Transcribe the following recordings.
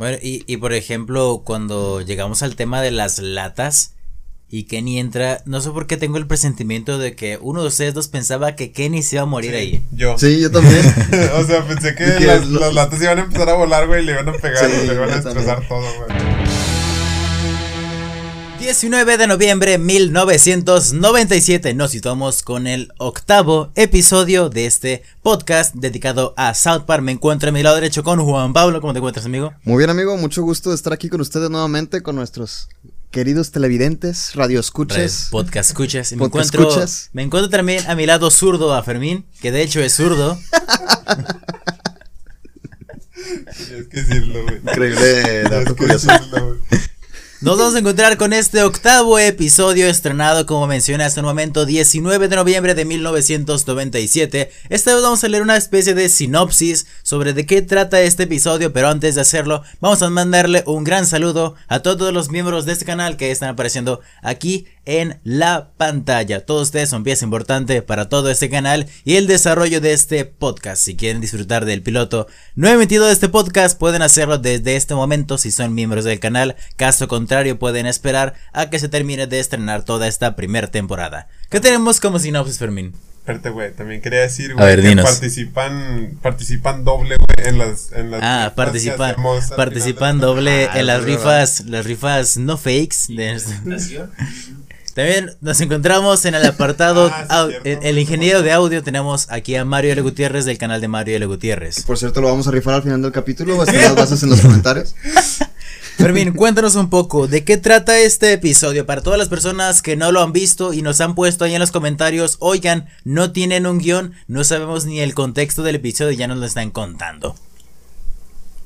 Bueno, y, y por ejemplo, cuando llegamos al tema de las latas y Kenny entra, no sé por qué tengo el presentimiento de que uno de ustedes dos pensaba que Kenny se iba a morir ahí. Yo. Sí, yo también. o sea, pensé que, las, lo- las latas iban a empezar a volar, güey, y le iban a pegar, Sí, le iban a destrozar todo, güey. 19 de noviembre 1997 nos situamos con el octavo episodio de este podcast dedicado a South Park. Me encuentro a mi lado derecho con Juan Pablo. ¿Cómo te encuentras, amigo? Muy bien, amigo, mucho gusto de estar aquí con ustedes nuevamente, con nuestros queridos televidentes, radioescuchas. Podcast escuchas. Y me Podcast encuentro, escuchas. me encuentro también a mi lado zurdo a Fermín, que de hecho es zurdo. Tienes que decirlo, güey. Increíble dato que curioso. decirlo, güey. Nos vamos a encontrar con este octavo episodio estrenado, como mencioné hasta el momento, 19 de noviembre de 1997. Esta vez vamos a leer una especie de sinopsis sobre de qué trata este episodio, pero antes de hacerlo, vamos a mandarle un gran saludo a todos los miembros de este canal que están apareciendo aquí en la pantalla. Todos ustedes son pieza importante para todo este canal y el desarrollo de este podcast. Si quieren disfrutar del piloto no emitido de este podcast, pueden hacerlo desde este momento si son miembros del canal. Caso contrario, pueden esperar a que se termine de estrenar toda esta primera temporada. ¿Qué tenemos como sinopsis, Fermín? Espérate, güey, también quería decir, A güey, ver, que dinos. participan, participan doble, güey, en las, en las Ah, participan, participan doble Ah, en las es rifas, las rifas no fakes. de- También nos encontramos en el apartado, Ah, sí, au- cierto. el, el ingeniero de audio, tenemos aquí a Mario L. Gutiérrez del canal de Mario L. Gutiérrez. Por cierto, lo vamos a rifar al final del capítulo. Están las bases en los comentarios. Fermín, cuéntanos un poco de qué trata este episodio para todas las personas que no lo han visto y nos han puesto ahí en los comentarios, oigan, no tienen un guion, no sabemos ni el contexto del episodio y ya nos lo están contando.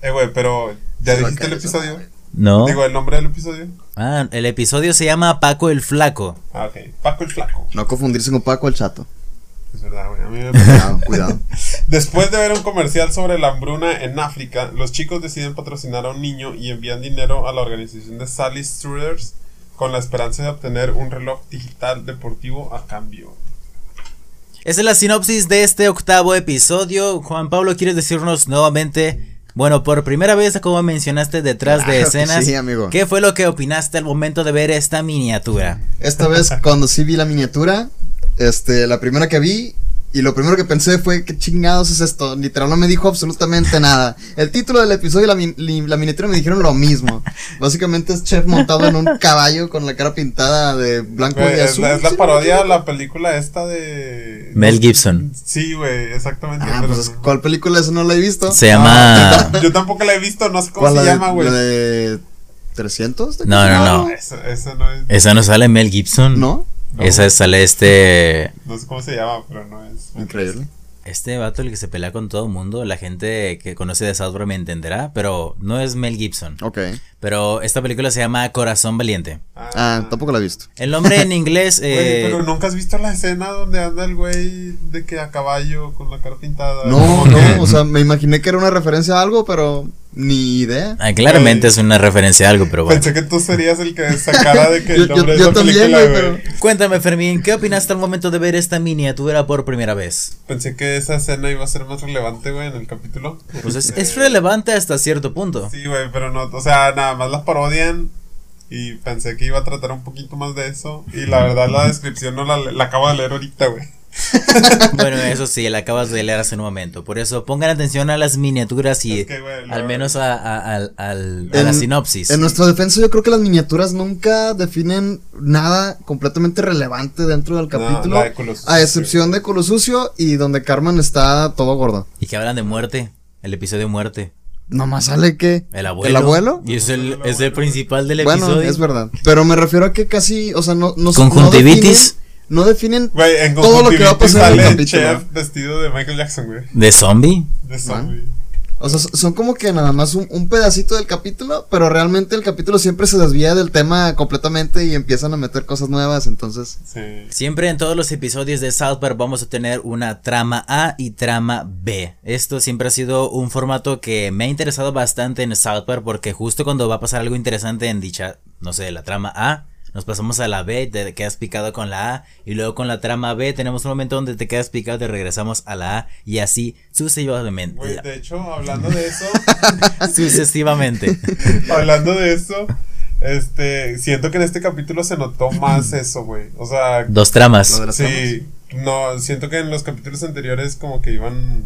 Eh, güey, pero, ¿ya va a dijiste el episodio? No. Digo, el nombre del episodio. Ah, el episodio se llama Paco el Flaco. Ah, ok. Paco el Flaco. No confundirse con Paco el chato. Es verdad, güey. A mí me Cuidado, cuidado. Después de ver un comercial sobre la hambruna en África, los chicos deciden patrocinar a un niño y envían dinero a la organización de Sally Struders con la esperanza de obtener un reloj digital deportivo a cambio. Esa es la sinopsis de este octavo episodio. Juan Pablo, ¿quieres decirnos nuevamente? Bueno, por primera vez, como mencionaste detrás de Claro escenas, sí, amigo. ¿qué fue lo que opinaste al momento de ver esta miniatura? Esta vez, cuando sí vi la miniatura, este, la primera que vi, y lo primero que pensé fue, ¿qué chingados es esto? Literal, no me dijo absolutamente nada. El título del episodio y la, min- la miniatura me dijeron lo mismo. Básicamente es Chef montado en un caballo con la cara pintada de blanco y es, azul. la, es la Sí, parodia a ¿no? la película esta de... Mel Gibson. Sí, güey, exactamente. Ah, pues, no. ¿cuál película esa no la he visto? Se Ah, llama... yo, tam- yo tampoco la he visto, no sé cómo ¿Cuál se la de- llama, güey. la de 300? de No, no, qué? no. Esa, esa no es... Esa no sale Mel Gibson. ¿No? No, Esa sale este. No sé cómo se llama, pero no es. Increíble. Este vato, el que se pelea con todo el mundo. La gente que conoce de South Park me entenderá. Pero no es Mel Gibson. Ok. Pero esta película se llama Corazón Valiente. Ah, tampoco la he visto. El nombre en inglés. Güey, eh, pero nunca has visto la escena donde anda el güey de que a caballo con la cara pintada. No, no, o sea, me imaginé que era una referencia a algo, pero ni idea. ah, claramente Güey. es una referencia a algo, pero bueno. Pensé que tú serías el que sacara de que el Yo- yo- nombre de yo esa también, película, pero- Cuéntame, Fermín, ¿qué opinaste al momento de ver esta miniatura por primera vez? Pensé que esa escena iba a ser más relevante, güey, en el capítulo. Pues es, Eh, es relevante hasta cierto punto. Sí, güey, pero no, o sea, nada más la parodian y pensé que iba a tratar un poquito más de eso y la verdad la descripción no la, la acabo de leer ahorita, güey. Bueno, eso sí, la acabas de leer hace un momento. Por eso pongan atención a las miniaturas y Es que, güey, al menos a, la sinopsis. En nuestra defensa, yo creo que las miniaturas nunca definen nada completamente relevante dentro del No, capítulo. a excepción de Culo Sucio y donde Carmen está todo gordo. Y que hablan de muerte, el episodio muerte. Nomás sale que. El abuelo. ¿El abuelo? Y es el, es el principal del Bueno, episodio. es verdad. Pero me refiero a que casi, o sea, no. no Conjuntivitis. No definen. Güey, en Todo lo que va a pasar en el capítulo. chef vestido de Michael Jackson, güey. ¿De zombie? De zombie. O sea, son como que nada más un, un pedacito del capítulo, pero realmente el capítulo siempre se desvía del tema completamente y empiezan a meter cosas nuevas, entonces. Sí. Siempre en todos los episodios de South Park vamos a tener una trama A y trama B. Esto siempre ha sido un formato que me ha interesado bastante en South Park porque justo cuando va a pasar algo interesante en dicha, no sé, la trama A, nos pasamos a la B, te quedas picado con la A, y luego con la trama B tenemos un momento donde te quedas picado, te regresamos a la A, y así sucesivamente. De hecho, hablando de eso, Sucesivamente. hablando de eso, este, siento que en este capítulo se notó más eso, güey. O sea, Dos tramas. sí, no, siento que en los capítulos anteriores como que iban,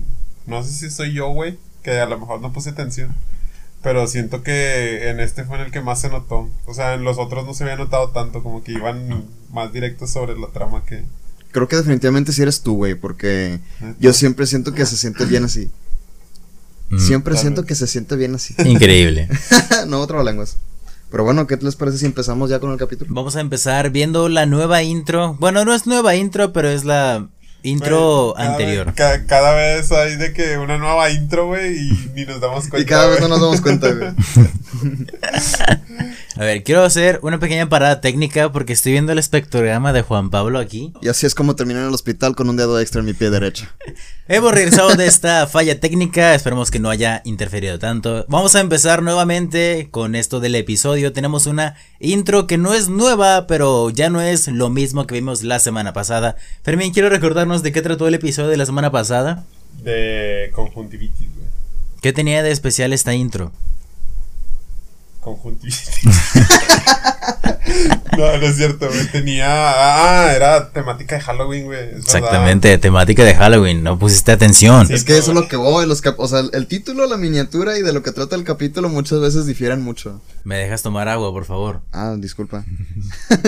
no sé si soy yo, güey, que a lo mejor no puse atención. Pero siento que en este fue en el que más se notó. O sea, en los otros no se había notado tanto, como que iban más directos sobre la trama que... Creo que definitivamente sí eres tú, güey, porque yo siempre siento que se siente bien así. Mm, Siempre siento vez. que se siente bien así. Increíble. no otra lenguas. Pero bueno, ¿qué les parece si empezamos ya con el capítulo? Vamos a empezar viendo la nueva intro. Bueno, no es nueva intro, pero es la intro cada anterior. vez- ca- cada vez hay de que una nueva intro, güey, y ni nos damos cuenta. Y cada vez no güey. nos damos cuenta, güey. A ver, quiero hacer una pequeña parada técnica porque estoy viendo el espectrograma de Juan Pablo aquí. Y así es como terminé en el hospital con un dedo extra en mi pie derecho. Hemos regresado de esta falla técnica, esperemos que no haya interferido tanto. Vamos a empezar nuevamente con esto del episodio. Tenemos una intro que no es nueva, pero ya no es lo mismo que vimos la semana pasada. Fermín, quiero recordarnos de qué trató el episodio de la semana pasada. De conjuntivitis, güey. ¿Qué tenía de especial esta intro? Conjuntivitis. no, no es cierto, güey. Tenía. Ah, era temática de Halloween, güey. verdad. Exactamente, temática de Halloween, no pusiste atención. Sí. es que eso es lo que voy, los cap o sea, el, título, la miniatura y de lo que trata el capítulo muchas veces difieren mucho. Me dejas tomar agua, por favor. Ah, disculpa.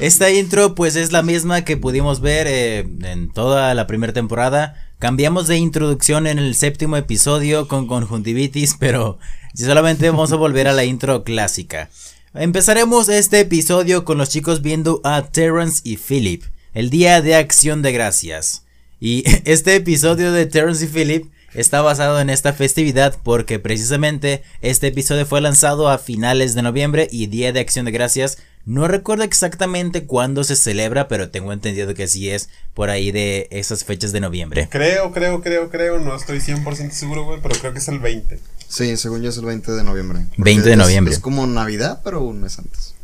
Esta intro pues es la misma que pudimos ver eh, en toda la primera temporada. Cambiamos de introducción en el séptimo episodio con conjuntivitis, pero solamente vamos a volver a la intro clásica. Empezaremos este episodio con los chicos viendo a Terrence y Philip, el día de acción de gracias. Y este episodio de Terrence y Philip está basado en esta festividad porque precisamente este episodio fue lanzado a finales de noviembre y Día de Acción de Gracias. No recuerdo exactamente cuándo se celebra, pero tengo entendido que sí es por ahí de esas fechas de noviembre. Creo, creo, creo, creo. No estoy 100% seguro, güey, pero creo que es el 20. Sí, según yo es el 20 de noviembre. 20 de Es- noviembre. Es como Navidad, pero un mes antes.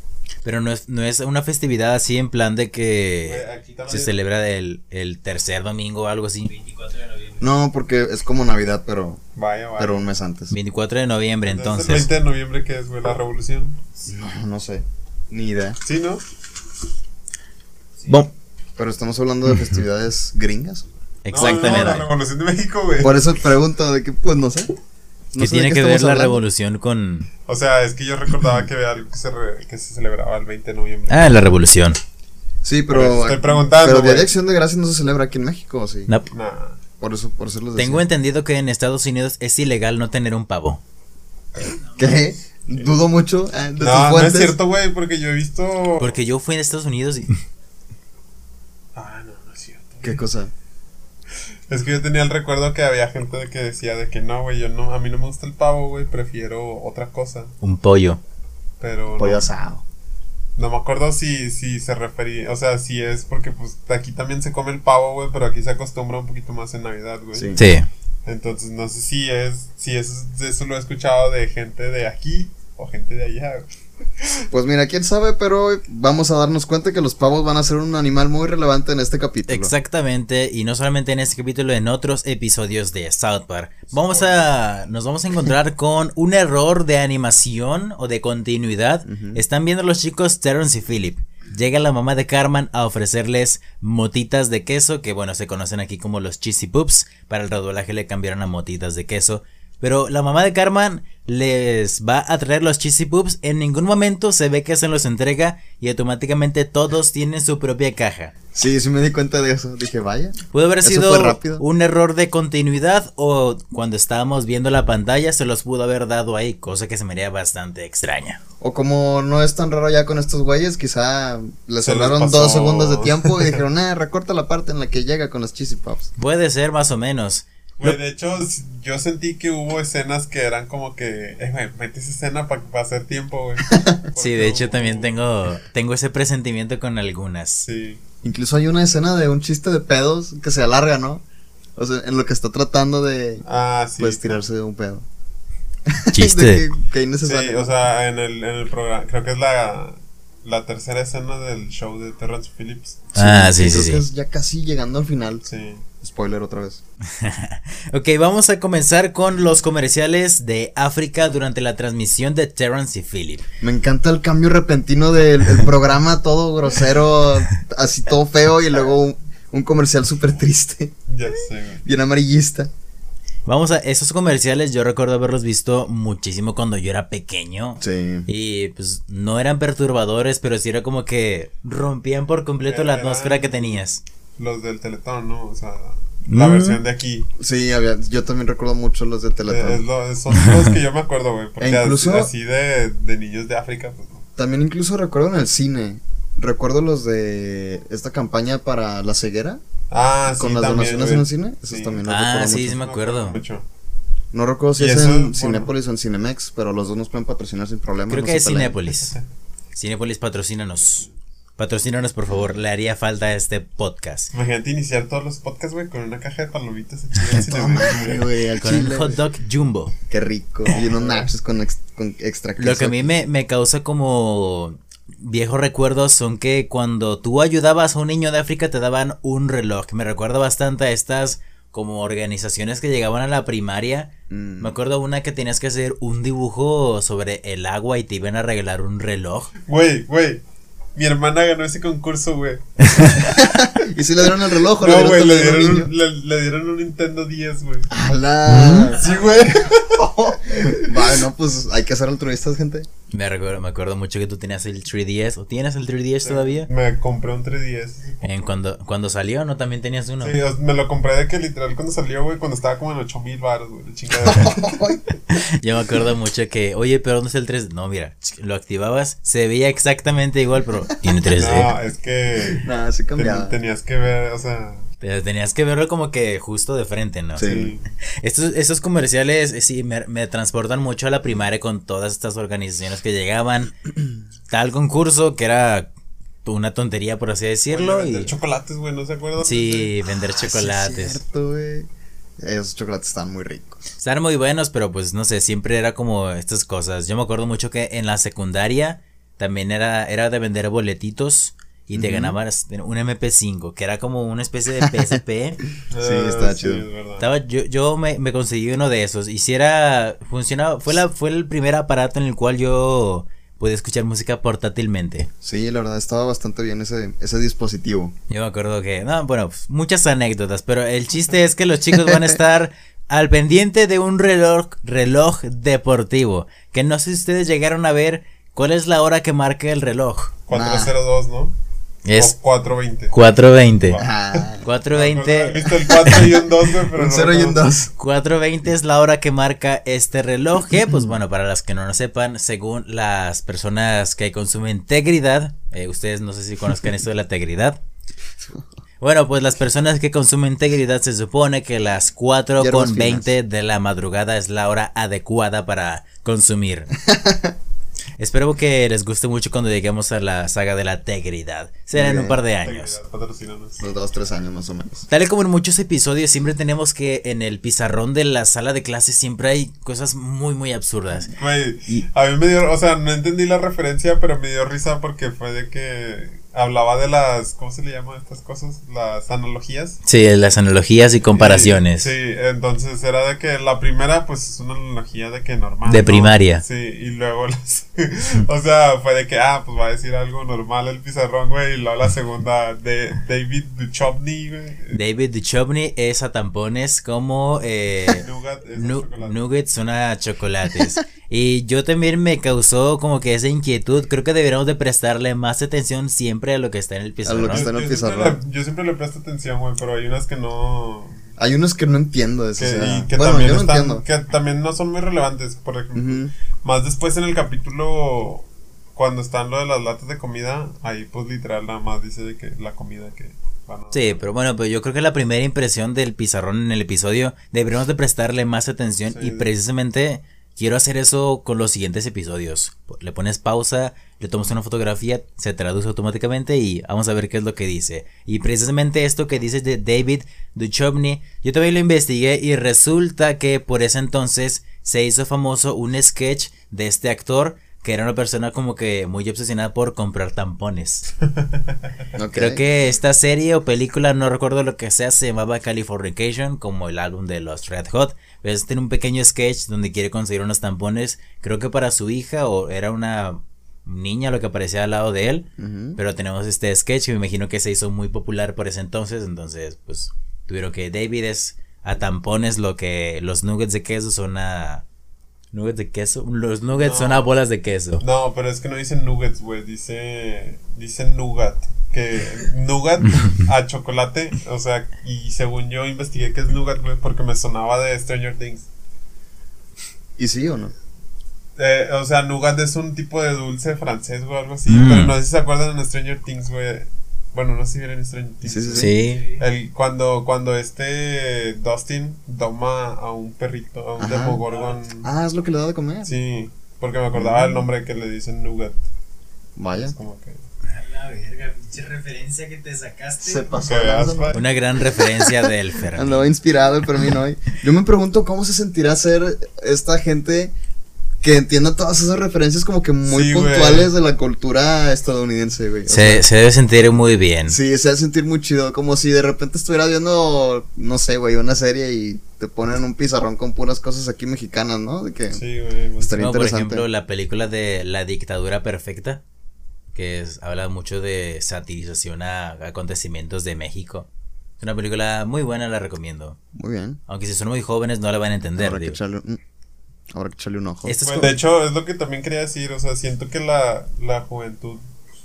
Pero no es, no es una festividad así en plan de que se celebra el, el tercer domingo o algo así. No, porque es como Navidad, pero, Vaya, vaya. pero un mes antes. 24 de noviembre Entonces, entonces. el 20 de noviembre, que es, güey? La revolución. No, no sé. Ni idea. ¿Sí, no? Bom. Pero estamos hablando de festividades gringas. Exactamente. No, no, la revolución de México, güey. Por eso pregunto de que, pues no sé. No de tiene qué que ver la hablando. revolución con... O sea, es que yo recordaba que había algo que se, re- que se celebraba el 20 de noviembre. Ah, la revolución. Sí, pero. estoy preguntando, Pero Día de Acción de Gracias no se celebra aquí en México, ¿o sí? No. Nah. Por eso, por eso. Tengo entendido que en Estados Unidos es ilegal no tener un pavo. ¿Qué? Dudo mucho eh, de tus No, no es cierto, güey, porque yo he visto. Porque yo fui en Estados Unidos y... Ah, no, no es cierto. ¿Qué cosa? Es que yo tenía el recuerdo que había gente de que decía de que no, güey, yo no, a mí no me gusta el pavo, güey, prefiero otra cosa. Un pollo. Pero Pollo no, asado. no me acuerdo si, si se refería, o sea, si es porque pues aquí también se come el pavo, güey, pero aquí se acostumbra un poquito más en Navidad, güey. Sí. Sí. Entonces no sé si es, si es, eso lo he escuchado de gente de aquí o gente de allá. Pues mira, quién sabe, pero vamos a darnos cuenta que los pavos van a ser un animal muy relevante en este capítulo. Exactamente, y no solamente en este capítulo, en otros episodios de South Park. Vamos a. Nos vamos a encontrar con un error de animación o de continuidad. Están viendo los chicos Terrence y Philip. Llega la mamá de Carmen a ofrecerles motitas de queso, que bueno, se conocen aquí como los cheesy poops. Para el redoblaje le cambiaron a motitas de queso. Pero la mamá de Carmen les va a traer los cheesy poops. En ningún momento se ve que se los entrega y automáticamente todos tienen su propia caja. Sí, sí me di cuenta de eso. Dije, vaya. Pudo haber sido un error de continuidad o cuando estábamos viendo la pantalla se los pudo haber dado ahí, cosa que se me haría bastante extraña. O como no es tan raro ya con estos güeyes, quizá les Se dos segundos de tiempo y dijeron, eh, recorta la parte en la que llega con los cheesy puffs. Puede ser más o menos. Güey, de hecho, yo sentí que hubo escenas que eran como que, eh, güey, mete esa escena para hacer tiempo, güey. Sí, de hecho también tengo tengo ese presentimiento con algunas. Sí. Incluso hay una escena de un chiste de pedos que se alarga, ¿no? O sea, en lo que está tratando de, Ah, sí. pues, tirarse de un pedo. Chiste. De que, que Sí, innecesario. o sea, en el, en el programa, creo que es la, la tercera escena del show de Terrence Phillips. Ah, sí, sí, creo sí. que es ya casi llegando al final. Sí. Spoiler otra vez. Ok, vamos a comenzar con los comerciales de África durante la transmisión de Terrence y Philip. Me encanta el cambio repentino del, del programa, todo grosero, así todo feo, y luego un, un comercial súper triste, Ya sé, güey. bien amarillista. Vamos a esos comerciales, yo recuerdo haberlos visto muchísimo cuando yo era pequeño. Sí. Y pues no eran perturbadores, pero sí era como que rompían por completo la atmósfera que tenías. Los del Teletón, ¿no? O sea, la Mm. versión de aquí. Sí, había, yo también recuerdo mucho los de Es Teletón. lo- son los que yo me acuerdo, güey. Porque E incluso- así, así de, de niños de África, pues no. También incluso recuerdo en el cine. Recuerdo los de esta campaña para la ceguera, Ah, sí, con las también, donaciones güey. en el cine. Esos Sí. también Ah, recuerdo sí, mucho. sí me acuerdo. Mucho. No recuerdo si Y es eso, en bueno. Cinépolis o en Cinemex, pero los dos nos pueden patrocinar sin problema. Creo no que se es peleen. Cinépolis. Cinépolis, patrocínanos. Patrocínanos, por favor. Le haría falta a este podcast. Imagínate iniciar todos los podcasts, güey, con una caja de palomitas güey. güey, al Con un chile. hot dog jumbo. Qué rico. Y unos nachos con, ex- con extra Lo que a mí me, me causa como viejos recuerdos son que cuando tú ayudabas a un niño de África te daban un reloj. Me recuerda bastante a estas como organizaciones que llegaban a la primaria. Mm. Me acuerdo una que tenías que hacer un dibujo sobre el agua y te iban a regalar un reloj. Güey, güey. Mi hermana ganó ese concurso, güey. ¿Y si le dieron el reloj o No, le güey, dieron, le dieron un Nintendo 10, güey. ¡Hala! Sí, güey. Vale, no, pues hay que ser altruistas, gente. Me recuerdo, me acuerdo mucho que tú tenías el 3DS. ¿O tienes el 3DS todavía? Me compré un 3DS. En cuando, cuando salió, ¿no? También tenías uno. Sí, me lo compré de que literal cuando salió, güey, cuando estaba como en 8000 baros, güey, la chingada. Yo me acuerdo mucho que, oye, pero ¿dónde está el 3D? No, mira, lo activabas, se veía exactamente igual, pero tiene 3D. no, es que Nada, sí ten- cambiaba. tenías que ver, o sea, Tenías que verlo como que justo de frente, ¿no? Sí. Estos, estos comerciales eh, sí me, me transportan mucho a la primaria con todas estas organizaciones que llegaban. Tal concurso que era una tontería, por así decirlo. Oye, vender y chocolates, güey, ¿no se acuerdan? sí, vender Ah, sí, chocolates. cierto, güey. Esos chocolates están muy ricos. Están muy buenos, pero pues no sé, siempre era como estas cosas. Yo me acuerdo mucho que en la secundaria también era, era de vender boletitos y te Ujú. ganabas un MP5, que era como una especie de PSP. Sí, estaba chido. Ah, es verdad. Estaba, yo yo me, me conseguí uno de esos. Y si era, funcionaba, fue, la, fue el primer aparato en el cual yo podía escuchar música portátilmente. Sí, la verdad estaba bastante bien ese, ese dispositivo. Yo me acuerdo que, no, bueno, pues, muchas anécdotas, pero el chiste es que los chicos van a estar al pendiente de un reloj, reloj deportivo. Que no sé si ustedes llegaron a ver cuál es la hora que marca el reloj. 402, ¿no? Es O 420. 420. Ah, No, no, he 420. visto el 4 y un 2, güey, pero un no 0 y un recuerdo. 2. 4.20 es la hora que marca este reloj, que pues bueno, para las que no lo sepan, según las personas que consumen tegridad, eh, ustedes no sé si conozcan esto de la tegridad. Bueno, pues las personas que consumen tegridad se supone que las 4 Hierbas con 20 de la madrugada es la hora adecuada para consumir. Espero que les guste mucho cuando lleguemos a la saga de la tegridad. Será en un par de años. Unos 2, 3 años más o menos. Tal y como en muchos episodios, siempre tenemos que en el pizarrón de la sala de clases siempre hay cosas muy, muy absurdas. Y- a mí me dio, o sea, no entendí la referencia, pero me dio risa porque fue de que hablaba de las, ¿cómo se le llaman estas cosas? Las analogías. Sí, las analogías y comparaciones. Sí, sí, entonces era de que la primera, pues es una analogía de que normal. De ¿no? primaria. Sí, y luego las. o sea, fue de que, ah, pues va a decir algo normal el pizarrón, güey, y luego la segunda de David Duchovny, güey. David Duchovny es a tampones como eh, Nougat chocolate. nuggets son a chocolates. y yo también me causó como que esa inquietud. Creo que deberíamos de prestarle más atención siempre a lo que está en el pizarrón. que está en el yo, siempre pizarrón. le, yo siempre le presto atención, güey, pero hay unas que no. Hay unos que no entiendo de eso. Que, o sea, y que bueno, también yo no están, entiendo. que también no son muy relevantes. Por ejemplo, más después en el capítulo, cuando están lo de las latas de comida, ahí pues literal nada más dice de que la comida que van a. Sí, pero bueno, pues yo creo que la primera impresión del pizarrón en el episodio deberíamos de prestarle más atención Sí. y precisamente quiero hacer eso con los siguientes episodios. Le pones pausa, le tomas una fotografía, se traduce automáticamente y vamos a ver qué es lo que dice. Y precisamente esto que dices de David Duchovny, yo también lo investigué y resulta que por ese entonces se hizo famoso un sketch de este actor que era una persona como que muy obsesionada por comprar tampones. Creo que esta serie o película, no recuerdo lo que sea, se llamaba Californication, como el álbum de los Red Hot. Pero tiene un pequeño sketch donde quiere conseguir unos tampones, creo que para su hija o era una niña lo que aparecía al lado de él. Pero tenemos este sketch que me imagino que se hizo muy popular por ese entonces. Entonces, pues tuvieron que David es a tampones lo que los nuggets de queso son a... Nuggets de queso. Los nuggets No. son a bolas de queso. No, pero es que no dicen nuggets, güey. Dice. Dice nougat. Que nougat a chocolate. O sea, y según yo investigué que es nougat, güey, porque me sonaba de Stranger Things. ¿Y sí o no? Eh, o sea, nougat es un tipo de dulce francés, güey, algo así. Mm. Pero no sé si se acuerdan en Stranger Things, güey. Bueno, no sé si vieron Stranger Things. Sí, sí, Sí. El, cuando, cuando este Dustin toma a un perrito, a un Ajá. Demogorgon. Ah, es lo que le da de comer. Sí, porque me acordaba el nombre que le dicen Nougat. Vaya. Es como que. La verga, pinche referencia que te sacaste. Se pasó. Una gran referencia del Fermín. Andaba inspirado el Fermín hoy. Yo me pregunto cómo se sentirá ser esta gente que entienda todas esas referencias como que muy Sí, puntuales de la cultura estadounidense, güey. Sea, Se, se debe sentir muy bien. Sí, se hace sentir muy chido. Como si de repente estuvieras viendo, no sé, güey, una serie y te ponen un pizarrón con puras cosas aquí mexicanas, ¿no? De que Sí, güey. Estaría por interesante. ejemplo la película de La dictadura perfecta, que es- habla mucho de satirización a acontecimientos de México. Es una película muy buena, la recomiendo. Muy bien. Aunque si son muy jóvenes no la van a entender. Habrá que, digo. un- habrá que echarle un ojo. Esto es Bueno, como- de hecho, es lo que también quería decir. O sea, siento que la, la juventud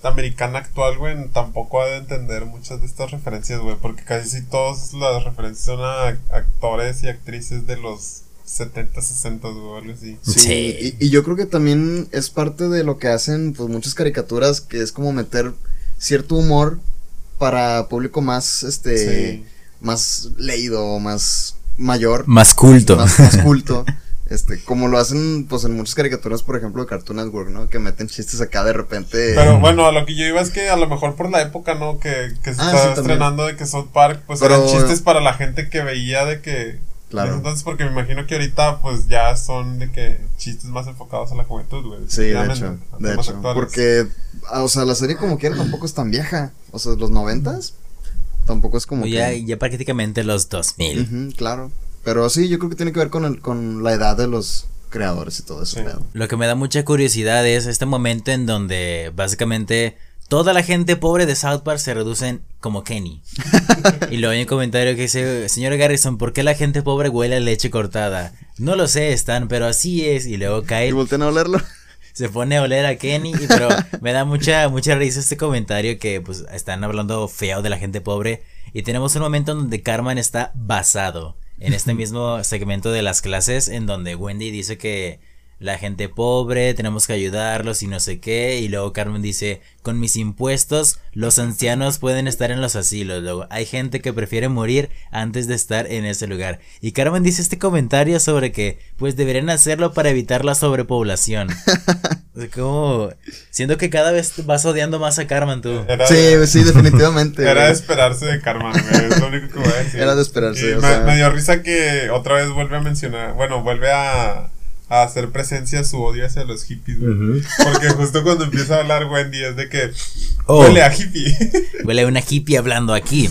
americana actual, güey, tampoco ha de entender muchas de estas referencias, güey. Porque casi sí todas las referencias son a actores y actrices de los 70, 60, güey, o algo así. Sí, Sí. Y, y yo creo que también es parte de lo que hacen pues muchas caricaturas, que es como meter cierto humor para público más, este, Sí. más leído, más mayor, Más culto. más, más culto. Este, como lo hacen, pues, en muchas caricaturas, por ejemplo, de Cartoon Network, ¿no? Que meten chistes acá de repente. Pero bueno, a lo que yo iba es que a lo mejor por la época, ¿no? Que, que se Ah, estaba sí, también. estrenando de que South Park, pues Pero- eran chistes para la gente que veía de que. Claro. Entonces, porque me imagino que ahorita, pues ya son de que chistes más enfocados a la juventud, güey. Sí, de hecho, de hecho. actuales. Porque, ah, o sea, la serie como quiera tampoco es tan vieja. O sea, los noventas, tampoco es como ya, que... ya prácticamente los 2000. Ujú, claro. Pero sí, yo creo que tiene que ver con, el, con la edad de los creadores y todo eso. Sí. pedo. Lo que me da mucha curiosidad es este momento en donde básicamente toda la gente pobre de South Park se reducen como Kenny. y luego hay un comentario que dice, señor Garrison, ¿por qué la gente pobre huele a leche cortada? No lo sé, Stan, pero así es. Y luego Y Kyle voltean a olerlo. se pone a oler a Kenny, y- pero me da mucha, mucha risa este comentario que pues están hablando feo de la gente pobre. Y tenemos un momento en donde Carmen está basado en este mismo segmento de las clases en donde Wendy dice que la gente pobre, tenemos que ayudarlos y no sé qué. Y luego Carmen dice, con mis impuestos, los ancianos pueden estar en los asilos. Luego, hay gente que prefiere morir antes de estar en ese lugar. Y Carmen dice este comentario sobre que, pues deberían hacerlo para evitar la sobrepoblación. O sea, como, siento que cada vez vas odiando más a Carmen tú. Era Sí, sí, definitivamente. Era de esperarse de Carmen, güey. Es lo único que voy a decir. Era de esperarse, Y o me, sea. me dio risa que otra vez vuelve a mencionar. Bueno, vuelve a, a hacer presencia su odio hacia los hippies, güey. Porque justo cuando empieza a hablar Wendy es de que. Oh. Huele a hippie. Huele a una hippie hablando aquí.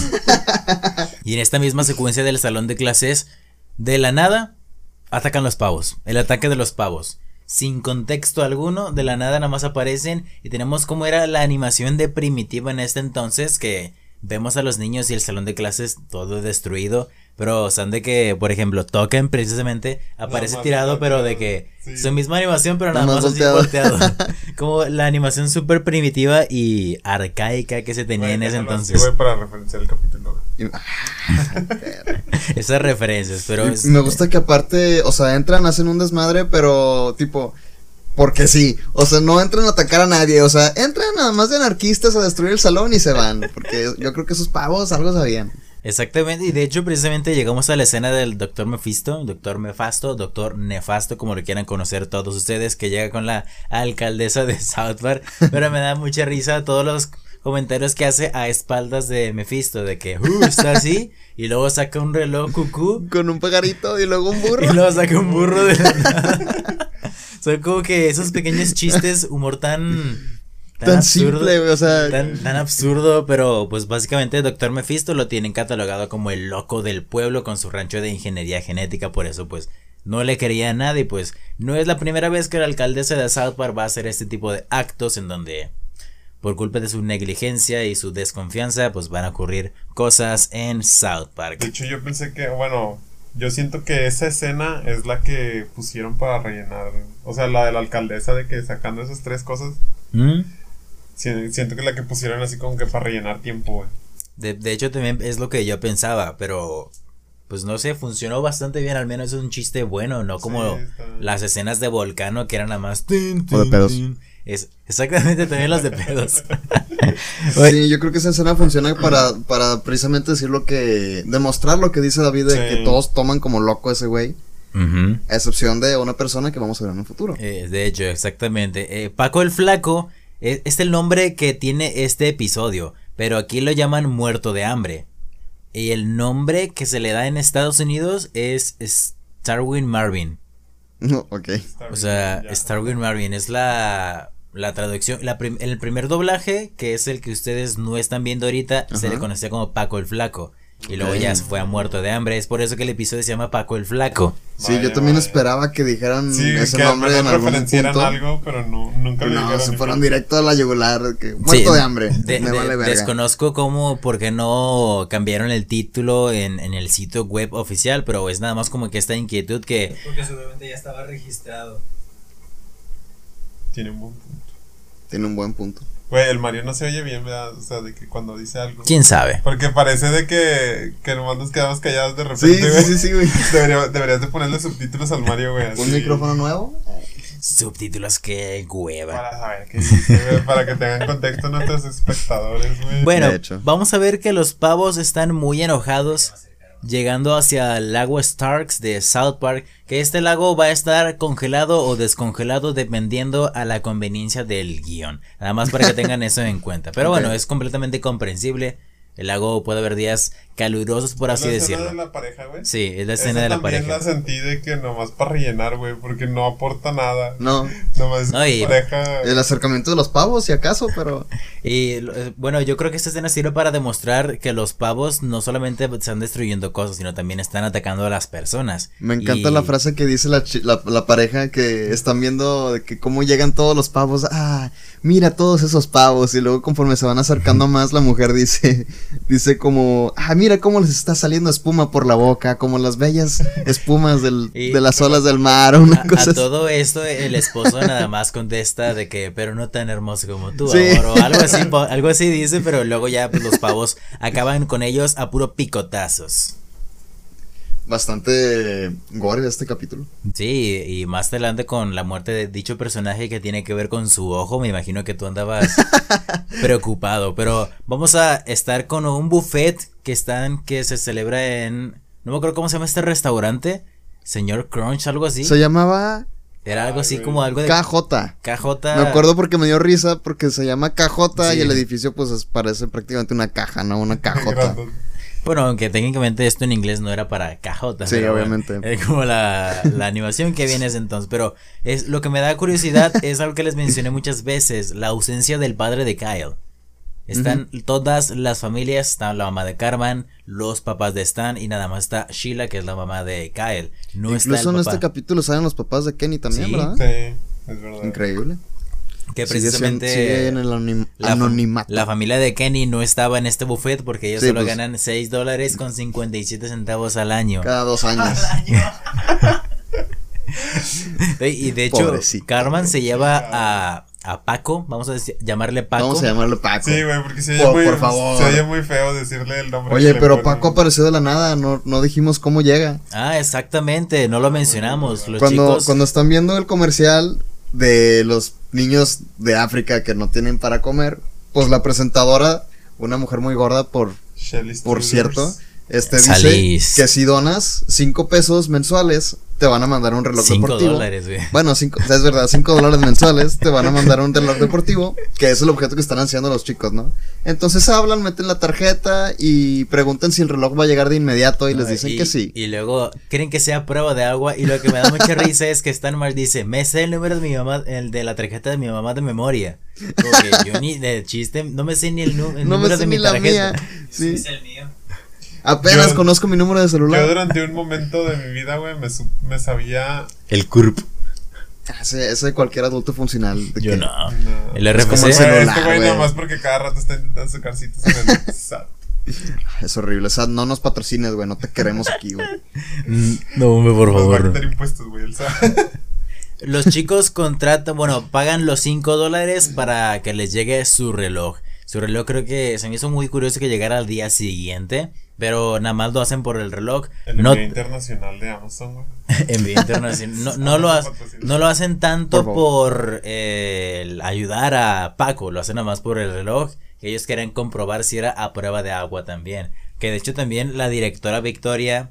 y en esta misma secuencia del salón de clases, de la nada, atacan los pavos. El ataque de los pavos. Sin contexto alguno, de la nada nada más aparecen y tenemos como era la animación de Primitiva en este entonces que vemos a los niños y el salón de clases todo destruido, pero son de que, por ejemplo, toquen precisamente, aparece tirado, pero de que Sí. su misma animación, pero nada más más así volteado. volteado. como la animación súper primitiva y arcaica que se tenía en ese entonces. güey, para referenciar el capítulo. Esas referencias, pero es- Me gusta que aparte, o sea, entran, hacen un desmadre, pero tipo, porque sí. O sea, no entran a atacar a nadie, o sea, entran nada más de anarquistas a destruir el salón y se van. Porque yo creo que esos pavos algo sabían. Exactamente, y de hecho precisamente llegamos a la escena del Doctor Mephisto, Doctor Mefasto, Doctor Nefasto, como lo quieran conocer todos ustedes, que llega con la alcaldesa de South Park, pero me da mucha risa todos los comentarios que hace a espaldas de Mephisto, de que, uh, está así, y luego saca un reloj cucú, Con un pajarito y luego un burro. y luego saca un burro de la nada. Son como que esos pequeños chistes, humor tan... Tan simple, güey, o sea. Tan, tan absurdo, pero pues básicamente Doctor Mephisto lo tienen catalogado como el loco del pueblo con su rancho de ingeniería genética, por eso pues no le quería a nadie, pues no es la primera vez que la alcaldesa de South Park va a hacer este tipo de actos en donde por culpa de su negligencia y su desconfianza pues van a ocurrir cosas en South De Park. hecho, yo pensé que, bueno, yo siento que esa escena es la que pusieron para rellenar. O sea, la de la alcaldesa de que sacando esas tres cosas. ¿Mm? Si- Siento que es la que pusieron así como que para rellenar tiempo, güey. De, de hecho también es lo que yo pensaba, pero pues no sé, funcionó bastante bien, al menos es un chiste bueno, no como Sí, las escenas de Volcano que eran nada más... O de pedos. Es, exactamente, también las de pedos. Sí, yo creo que esa escena funciona para, para precisamente decir lo que. demostrar lo que dice David de que todos toman como loco a ese güey. Ujú. A excepción de una persona que vamos a ver en un futuro. Eh, de hecho, exactamente. Eh, Paco el Flaco es, es el nombre que tiene este episodio, pero aquí lo llaman muerto de hambre. Y el nombre que se le da en Estados Unidos es Starwin Marvin. No, ok. O sea, ya. Starwin Marvin es la, la traducción. La prim- el primer doblaje, que es el que ustedes no están viendo ahorita, se le conocía como Paco el Flaco. Y luego ya se fue a muerto de hambre. Es por eso que el episodio se llama Paco el Flaco. Sí, Vaya, yo también vaya. esperaba que dijeran Sí, ese que nombre en algún punto. algo, pero no, nunca no, dijeron se fueron directo a la yugular. Que, muerto Sí, de hambre. de- me de- vale verga. desconozco cómo, por qué no cambiaron el título en, en el sitio web oficial, pero es nada más como que esta inquietud que Porque seguramente ya estaba registrado. Tiene un punto. Tiene un buen punto. Güey, el Mario no se oye bien, ¿verdad? O sea, de que cuando dice algo. quién sabe. Porque parece de que, que nomás nos quedamos callados de repente, sí, güey. sí, sí, güey. Debería- deberías de ponerle subtítulos al Mario, güey. ¿Un así, micrófono nuevo? Subtítulos que hueva. Para saber qué dice, güey, para que tengan contexto nuestros espectadores, güey. Bueno, De hecho. vamos a ver que los pavos están muy enojados llegando hacia el lago Starks de South Park, que este lago va a estar congelado o descongelado dependiendo a la conveniencia del guion. Nada más para que tengan eso en cuenta. Pero bueno, es completamente comprensible. El lago puede haber días calurosos, por así la decirlo. escena de la pareja, güey. Sí, es la Esa escena de la también pareja. la sentí de que nomás para rellenar, güey, porque no aporta nada. No. Nomás No, y- pareja. El acercamiento de los pavos, si acaso, pero. Y eh, bueno, yo creo que esta escena sirve para demostrar que los pavos no solamente están destruyendo cosas, sino también están atacando a las personas. Me encanta Y- la frase que dice la, la, la pareja que están viendo de que cómo llegan todos los pavos. Ah, mira todos esos pavos. Y luego conforme se van acercando más, la mujer dice, dice como, ah, mira cómo les está saliendo espuma por la boca, como las bellas espumas del, Y- de las olas del mar o una A, cosa todo esto el esposo nada más contesta de que pero no tan hermoso como tú Sí. amor o algo así algo así dice pero luego ya pues, los pavos acaban con ellos a puro picotazos Bastante gore este capítulo. sí y más adelante con la muerte de dicho personaje que tiene que ver con su ojo me imagino que tú andabas preocupado pero vamos a estar con un buffet que están que se celebra en no me acuerdo cómo se llama este restaurante señor Crunch algo así Se llamaba era algo así como algo de KJ. KJ Me acuerdo porque me dio risa porque se llama KJ Sí. y el edificio pues es- parece prácticamente una caja, ¿no? Una cajota. Bueno, aunque técnicamente esto en inglés no era para cajota. Sí, bueno, obviamente. es como la, la animación que viene ese entonces. Pero es lo que me da curiosidad es algo que les mencioné muchas veces, la ausencia del padre de Kyle. Están todas las familias, está la mamá de Carmen, los papás de Stan y nada más está Sheila, que es la mamá de Kyle. No está Incluso el en papá. este capítulo salen los papás de Kenny también, Sí. ¿verdad? Sí, es verdad. Increíble. Que Sigue precisamente sigue en el la, anonimato. la familia de Kenny no estaba en este buffet porque ellos Sí, solo pues. ganan 6 dólares con 57 centavos al año. Cada dos años. Y de hecho, Pobrecito. Carmen se lleva a, a Paco, vamos a decir- llamarle Paco. Vamos a llamarlo Paco. Sí, güey, porque se oye, Por- muy, por favor. se oye muy feo decirle el nombre. Oye, pero ponen. Paco apareció de la nada, no, no dijimos cómo llega. Ah, exactamente, no lo mencionamos. Los Cuando, chicos. cuando están viendo el comercial de los niños de África que no tienen para comer, pues la presentadora, una mujer muy gorda por, por cierto, Este dice Salís. que si donas 5 pesos mensuales, te van a mandar un reloj 5 deportivo. dólares, güey. Bueno, cinco, es verdad, 5 dólares mensuales te van a mandar un reloj deportivo, que es el objeto que están ansiando los chicos, ¿no? Entonces hablan, meten la tarjeta y preguntan si el reloj va a llegar de inmediato y les dicen Y- que sí. Y luego creen que sea prueba de agua. Y lo que me da mucha risa es que Stan Marsh dice: Me sé el número de mi mamá, el de la tarjeta de mi mamá de memoria. Como que yo ni de chiste, no me sé ni el, nu- el no me número sé de ni mi la tarjeta. mía. Sí. Es el mío. Apenas Yo- conozco mi número de Yo celular. durante un momento de mi vida, güey, me, me sabía. El CURP. Ah, Ese, ese de cualquier adulto funcional. de Yo que- no. No. El Es como RFC. el celular. Este güey nada más porque cada rato está intentando sacar citas en el SAT. Es horrible. O sea, no nos patrocines, güey. No te queremos aquí, güey. Mm, No, hombre, por Nos va a favor. quitar impuestos, güey, el SAT. Los chicos contratan, bueno, pagan los 5 dólares para que les llegue su reloj. Su reloj creo que se me hizo muy curioso que llegara al día siguiente, pero nada más lo hacen por el reloj. El No, envío internacional de Amazon, güey. envío internacional. No, no lo, ha- no lo hacen tanto Por por, eh, el ayudar a Paco, lo hacen nada más por el reloj. Que ellos querían comprobar si era a prueba de agua también. Que de hecho también la directora Victoria,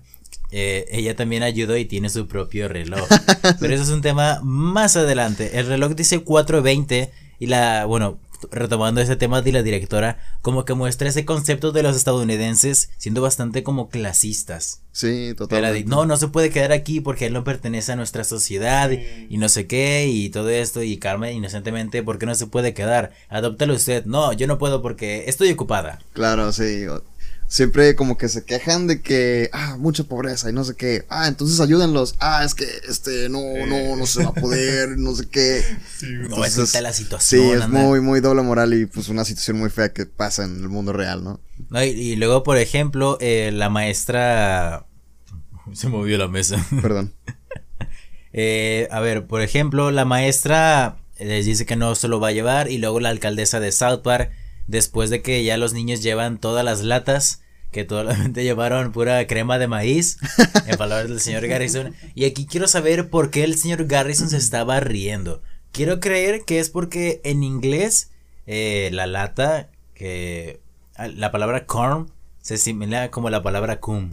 eh, ella también ayudó y tiene su propio reloj. Pero eso es un tema más adelante. El reloj dice 420 y la, bueno, retomando ese tema de la directora, como que muestra ese concepto de los estadounidenses siendo bastante como clasistas. Sí, la totalmente. no, no se puede quedar aquí porque él no pertenece a nuestra sociedad Sí. y no sé qué y todo esto y Carmen inocentemente, ¿por qué no se puede quedar? Adóptalo usted. No, yo no puedo porque estoy ocupada. Claro, sí. Siempre como que se quejan de que, ah, mucha pobreza y no sé qué. Ah, entonces ayúdenlos. Ah, es que, este, no, no, no se va a poder, no sé qué. Sí, güey. No, es Entonces, que está la Sí, situación. es anda. muy, muy doble moral y pues una situación muy fea que pasa en el mundo real, ¿no? No, y, y luego, por ejemplo, eh, la maestra... Se movió la mesa. Perdón. Eh, a ver, por ejemplo, la maestra les dice que no se lo va a llevar y luego la alcaldesa de South Park, después de que ya los niños llevan todas las latas, que solamente llevaron pura crema de maíz, en palabras del señor Garrison, y aquí quiero saber por qué el señor Garrison se estaba riendo. Quiero creer que es porque en inglés eh, la lata, que la palabra corn se asimila como la palabra cum.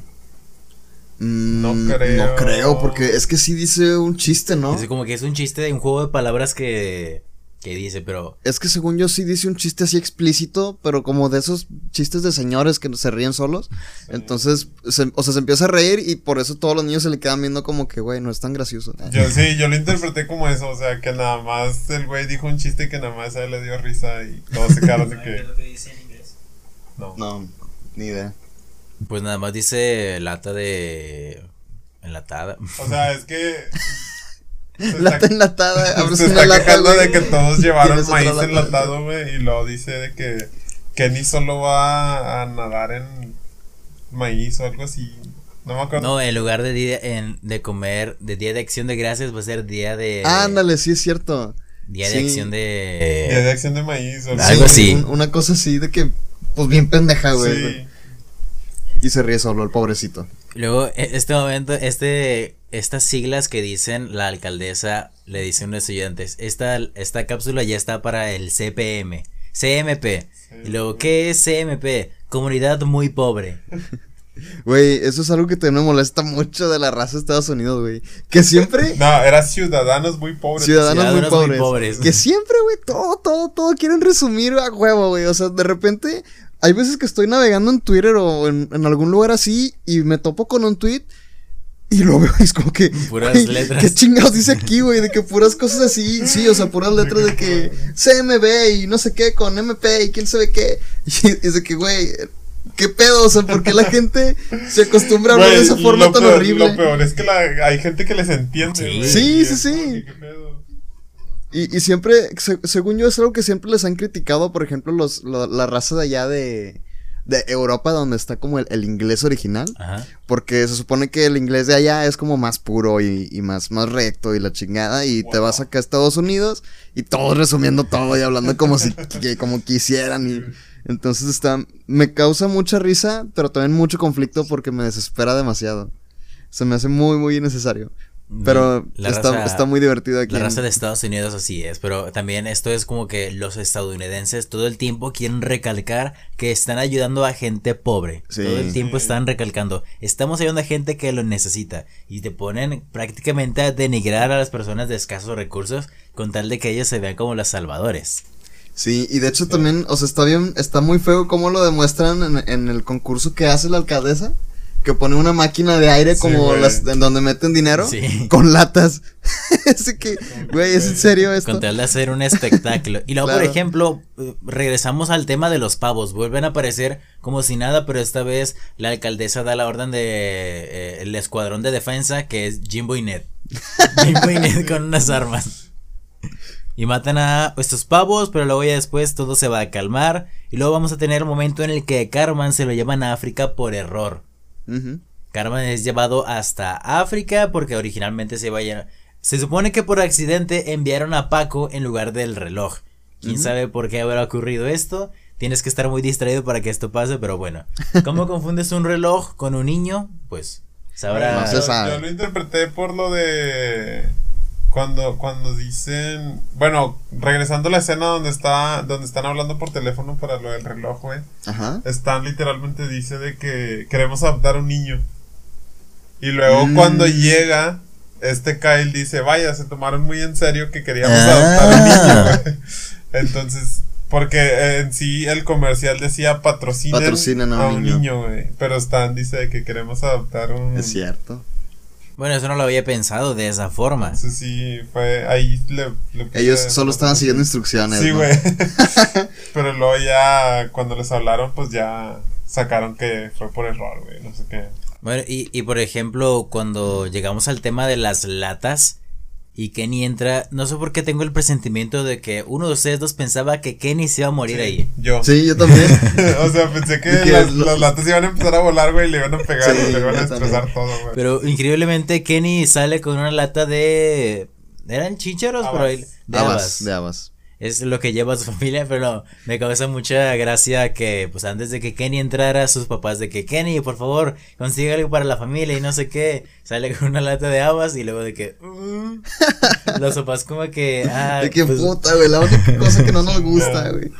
Mm, No creo. No creo, porque es que sí dice un chiste, ¿no? Es como que es un chiste de un juego de palabras que, que dice, pero Es que según yo sí dice un chiste así explícito, pero como de esos chistes de señores que se ríen solos. Entonces, se- o sea, se empieza a reír y por eso todos los niños se le quedan viendo como que, güey, no es tan gracioso. Yo sí, yo lo interpreté como eso, o sea, que nada más el güey dijo un chiste que nada más a él le dio risa y todos se quedaron de ¿Saben qué es que. lo que dice en inglés? No. No, ni idea. Pues nada más dice lata de enlatada. O sea, es que. Lata está- enlatada, abres se una está lata, quejando de que todos llevaron maíz lata enlatado, güey, y luego dice de que Kenny solo va a nadar en maíz o algo así. No me acuerdo. No, en lugar de día en, de comer, de día de acción de gracias, va a ser día de Ándale, sí es cierto. día de acción Día de de acción de maíz o algo Algo así. un- una cosa así de que, pues bien pendeja, güey. Sí. Y se ríe solo el pobrecito. Luego, e- este momento, este, estas siglas que dicen la alcaldesa, le dicen a los estudiantes, esta, esta cápsula ya está para el CPM, CMP. Y luego, ¿qué es CMP? Comunidad muy pobre. Güey, eso es algo que también me molesta mucho de la raza de Estados Unidos, güey. Que siempre No, era ciudadanos muy pobres. ciudadanos, muy, Ciudadanos muy pobres, pobres. Que siempre, güey, todo, todo, todo quieren resumir a huevo, güey. O sea, de repente, hay veces que estoy navegando en Twitter o en, en algún lugar así y me topo con un tweet y lo veo y es como que. Puras letras. ¿Qué chingados dice aquí, güey? De que puras cosas así, sí, o sea, puras letras de que CMB y no sé qué con MP y quién sabe qué. Y es de que, güey. ¿Qué pedo? O sea, ¿por qué la gente se acostumbra a hablar de esa forma tan peor- horrible? Lo peor es que la- hay gente que les entiende. Sí. güey, Sí, sí, sí. que, ¿qué pedo? Y, y siempre, se- según yo, es algo que siempre les han criticado, por ejemplo, los, lo- la raza de allá de, de Europa, donde está como el, el inglés original. Ajá. Porque se supone que el inglés de allá es como más puro y, y más, más recto y la chingada. Y te vas acá a Estados Unidos y todos resumiendo todo y hablando como si que- como quisieran. Y entonces está. Me causa mucha risa, pero también mucho conflicto porque me desespera demasiado. Se me hace muy, muy innecesario. Pero La está, raza- está muy divertido aquí. La en- raza de Estados Unidos así es, pero también esto es como que los estadounidenses todo el tiempo quieren recalcar que están ayudando a gente pobre. Sí. Todo el tiempo están recalcando, estamos ayudando a gente que lo necesita y te ponen prácticamente a denigrar a las personas de escasos recursos con tal de que ellos se vean como los salvadores. Sí, y de hecho también, o sea, está bien, está muy feo cómo lo demuestran en, en el concurso que hace la alcaldesa, que pone una máquina de aire como las en donde meten dinero Sí. con latas. Así que, güey, ¿es en serio esto? Con tal de hacer un espectáculo. Y luego, por ejemplo, eh, regresamos al tema de los pavos. Vuelven a aparecer como si nada, pero esta vez la alcaldesa da la orden de eh, el escuadrón de defensa que es Jimbo y Ned. Jimbo y Ned con unas armas. Y matan a estos pavos, pero luego ya después todo se va a calmar. Y luego vamos a tener un momento en el que Carmen se lo llevan a África por error. Carmen es llevado hasta África porque originalmente se iba a Se supone que por accidente enviaron a Paco en lugar del reloj. Quién sabe por qué habrá ocurrido esto. Tienes que estar muy distraído para que esto pase, pero bueno. ¿Cómo confundes un reloj con un niño? Pues sabrá. No se yo, sabe. yo lo interpreté por lo de cuando cuando dicen, bueno, regresando a la escena donde está donde están hablando por teléfono para lo del reloj, güey. Ajá. Stan literalmente dice de que queremos adoptar un niño. Y luego Mm. cuando llega este Kyle dice, "Vaya, se tomaron muy en serio que queríamos Ah. adoptar un niño." güey". Entonces, porque en sí el comercial decía patrocinen, Patrocinen a un niño". güey. Pero Stan dice de que queremos adoptar un Es cierto. Bueno, eso no lo había pensado de esa forma. Entonces sí, fue ahí le, le puse- Ellos solo estaban siguiendo instrucciones. Sí, ¿no? güey. Pero luego ya cuando les hablaron, pues ya sacaron que fue por error, güey. No sé qué. Bueno, y, y por ejemplo, cuando llegamos al tema de las latas y Kenny entra, no sé por qué tengo el presentimiento de que uno de ustedes dos pensaba que Kenny se iba a morir Sí, ahí. Yo. Sí, yo también. o sea, pensé que, Que las, lo- las latas iban a empezar a volar, güey, y le iban a pegar, Sí, y le iban a destrozar todo, güey. Pero increíblemente Kenny sale con una lata de... ¿Eran chícharos? Por ahí, de habas. de habas. Es lo que lleva a su familia, pero me causa mucha gracia que, pues antes de que Kenny entrara, sus papás de que Kenny, por favor, consigue algo para la familia y no sé qué, sale con una lata de habas y luego de que... "Mm". los papás como que... Ah, De que pues, puta, güey, la única cosa que no nos gusta, güey.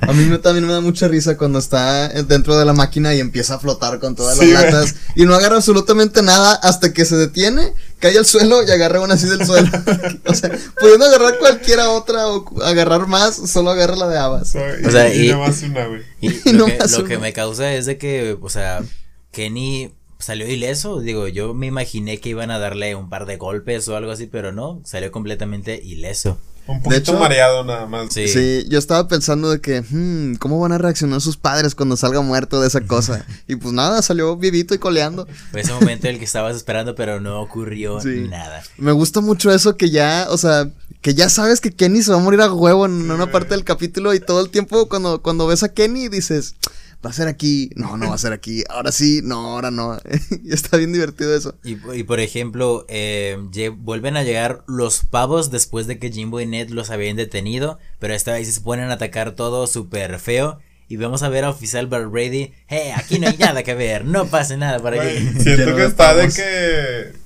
A mí me- también me da mucha risa cuando está dentro de la máquina y empieza a flotar con todas Sí, las güey. latas y no agarra absolutamente nada hasta que se detiene, cae al suelo y agarra una así del suelo. o sea, pudiendo agarrar cualquiera otra o agarrar más, solo agarra la de habas. y, O sea, y y- más una, güey. Y Y lo, no que, más lo que me causa es de que, o sea, Kenny salió ileso. Digo, yo me imaginé que iban a darle un par de golpes o algo así, pero no, salió completamente ileso. Un poquito hecho- mareado nada más. Sí. Sí, yo estaba pensando de que, hmm, ¿cómo van a reaccionar sus padres cuando salga muerto de esa cosa? Y pues nada, salió vivito y coleando. Fue ese momento el que estabas esperando, pero no ocurrió Sí. nada. Me gusta mucho eso que ya, o sea, que ya sabes que Kenny se va a morir a huevo en una parte del capítulo y todo el tiempo cuando, cuando ves a Kenny dices, va a ser aquí, no, no va a ser aquí, ahora sí, no, ahora no. y está bien divertido eso. Y, y, por ejemplo, eh, vuelven a llegar los pavos después de que Jimbo y Ned los habían detenido, pero esta vez se ponen a atacar todo súper feo. Y vamos a ver a oficial Bart Brady, hey, aquí no hay nada que ver, no pase nada para aquí. siento que está de que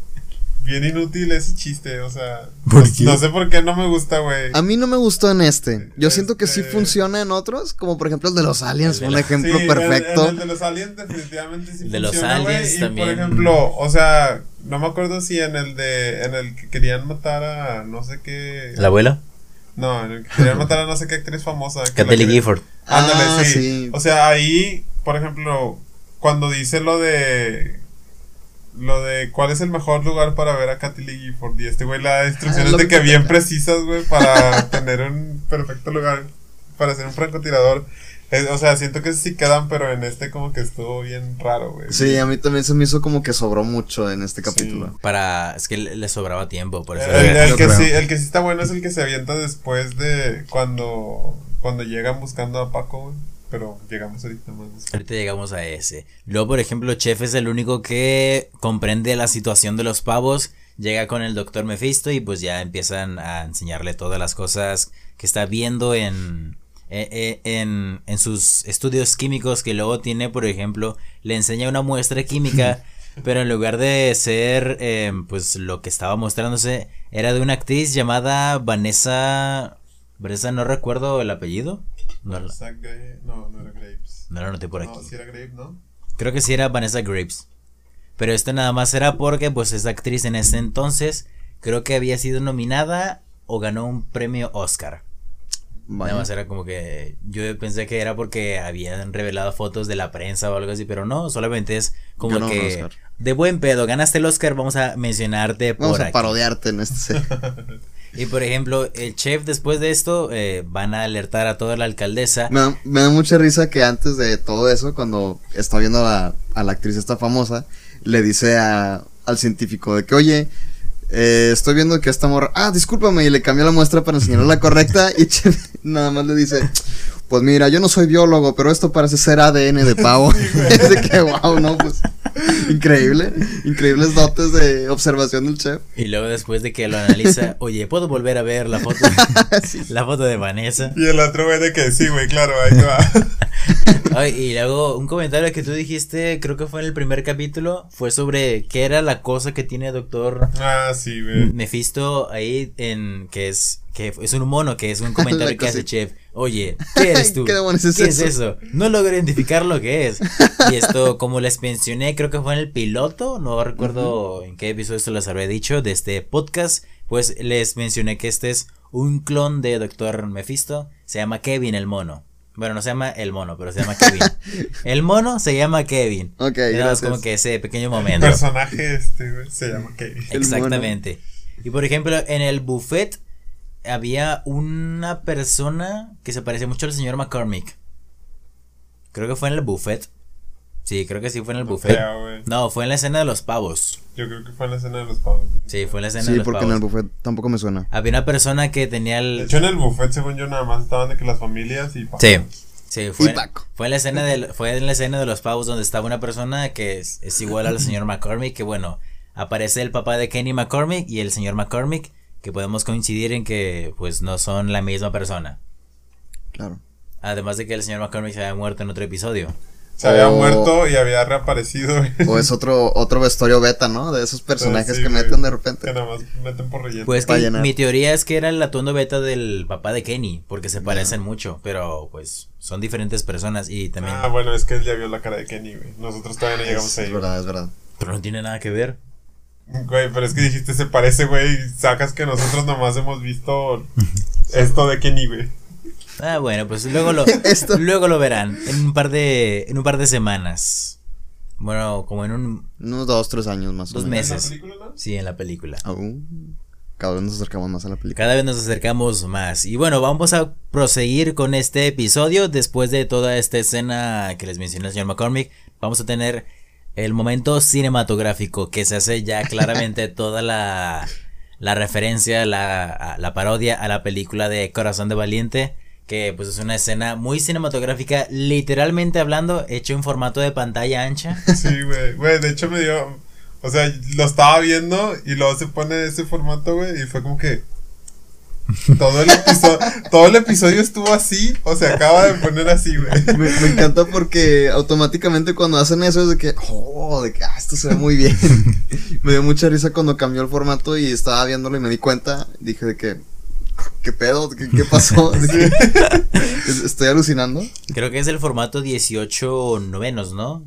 bien inútil ese chiste, o sea, ¿Por no, qué? no sé por qué no me gusta, güey. A mí no me gustó en este. Yo siento que sí Este- funciona en otros, como por ejemplo el de los aliens, El de un la- ejemplo Sí, perfecto. El de los aliens definitivamente sí El de los funciona, aliens y también. por ejemplo, o sea, no me acuerdo si en el de en el que querían matar a no sé qué ¿El abuelo? No, en el que querían matar a no sé qué actriz famosa. la Kathleen Gifford. Ándale, Ah, sí. sí. O sea, ahí, por ejemplo, cuando dice lo de lo de cuál es el mejor lugar para ver a Katy Lee Gifford y este güey le da instrucciones Ah, de que bien precisas, güey, para tener un perfecto lugar para ser un francotirador. Eh, o sea, siento que sí quedan, pero en este como que estuvo bien raro, güey. Sí, a mí también se me hizo como que sobró mucho en este capítulo. Para. Es que le, le sobraba tiempo, por eso. El, el Yo que creo. sí, el que sí está bueno es el que se avienta después de cuando cuando llegan buscando a Paco, güey. Pero llegamos ahorita más. Ahorita llegamos a ese. Luego, por ejemplo, Chef es el único que comprende la situación de los pavos. Llega con el doctor Mephisto y pues ya empiezan a enseñarle todas las cosas que está viendo en, eh, eh, en, en sus estudios químicos que luego tiene, por ejemplo, le enseña una muestra química pero en lugar de ser eh, pues lo que estaba mostrándose, era de una actriz llamada Vanessa. Vanessa, no recuerdo el apellido. No, lo- Zach Gra- no, no era Graves. no lo anoté por aquí. No, si era Graves, ¿no? Creo que sí era Vanessa Graves. Pero esto nada más era porque pues esa actriz en ese entonces creo que había sido nominada o ganó un premio Oscar. Vaya. Nada más era como que yo pensé que era porque habían revelado fotos de la prensa o algo así, pero no, solamente es como Ganó que Oscar. de buen pedo, ganaste el Oscar, vamos a mencionarte por Vamos a aquí. parodiarte en este. Y por ejemplo, el chef después de esto eh, van a alertar a toda la alcaldesa. me, da, mucha risa que antes de todo eso, cuando está viendo a la, a la actriz esta famosa, le dice al científico de que, oye, eh, estoy viendo que esta morra. Ah, discúlpame, y le cambió la muestra para enseñarle la correcta. Y Chef nada más le dice. Pues mira, yo no soy biólogo, pero esto parece ser ADN de pavo. es de que, wow, no, pues. Increíble. Increíbles dotes de observación del chef. Y luego después de que lo analiza, oye, ¿puedo volver a ver la foto? La foto de Vanessa. Y el otro güey de que sí, güey, claro, ahí va. Ay, y luego un comentario que tú dijiste, creo que fue en el primer capítulo, fue sobre qué era la cosa que tiene doctor ah, sí, güey. Mephisto ahí en que es que es un mono, que es un comentario que hace Chef. Oye, ¿qué eres tú? ¿Qué demonios es ¿Qué es eso? No logro identificar lo que es. Y esto, como les mencioné, creo que fue en el piloto, no recuerdo en qué episodio esto les habré dicho, de este podcast, pues les mencioné que este es un clon de Doctor Mephisto, se llama Kevin el mono. Bueno, no se llama el mono, pero se llama Kevin. El mono se llama Kevin. Ok, gracias. como que ese pequeño El momento. personaje este, se llama Kevin. El Exactamente. Y por ejemplo, en el buffet había una persona que se parecía mucho al señor McCormick. Creo que fue en el buffet. Sí, creo que sí fue en el buffet. No, fue en la escena de los pavos. Yo creo que fue en la escena de los pavos. Sí, fue en la escena de Sí, los porque en el pavos. buffet tampoco me suena. Había una persona que tenía De el... hecho, en el buffet, según yo, nada más estaban de que las familias y Sí. Sí, fue, fue en la escena del, fue en la escena de los pavos donde estaba una persona que es, es igual al señor McCormick, que bueno, aparece el papá de Kenny McCormick y el señor McCormick, que podemos coincidir en que pues no son la misma persona. Claro. Además de que el señor McCormick se había muerto en otro episodio. Se había O- muerto y había reaparecido. O es otro, otro vestuario beta, ¿no? De esos personajes Sí, que güey. meten de repente. Que nada más meten por relleno. Pues que mi teoría es que era el atuendo beta del papá de Kenny, porque se parecen mucho, pero pues son diferentes personas y también... Ah, bueno, es que él ya vio la cara de Kenny, güey. Nosotros todavía no llegamos Es, ahí. es verdad, es verdad. Pero no tiene nada que ver. Güey, pero es que dijiste se parece, güey. Y sacas que nosotros nomás hemos visto esto de Kenny, güey. Ah, bueno, pues luego lo, Esto. luego lo verán en un par de en un par de semanas. Bueno, como en un Unos dos, tres años más o Dos menos. meses. ¿En la película, no? sí en la película. Aún. Cada vez nos acercamos más a la película. Cada vez nos acercamos más. Y bueno, vamos a proseguir con este episodio. Después de toda esta escena que les mencioné el señor McCormick, vamos a tener el momento cinematográfico que se hace ya claramente toda la, la referencia, la, la parodia a la película de Corazón de Valiente. Que pues es una escena muy cinematográfica, literalmente hablando, hecho en formato de pantalla ancha. Sí, güey. Güey, de hecho me dio. O sea, lo estaba viendo y luego se pone ese formato, güey. Y fue como que. Todo el episodio, todo el episodio estuvo así. O se acaba de poner así, güey. Me, me encanta porque automáticamente cuando hacen eso es de que, oh, de que, ah, esto se ve muy bien. me dio mucha risa cuando cambió el formato y estaba viéndolo y me di cuenta. Dije de que, ¿qué pedo? ¿Qué, qué pasó? Que, estoy alucinando. Creo que es el formato 18 novenos, ¿no?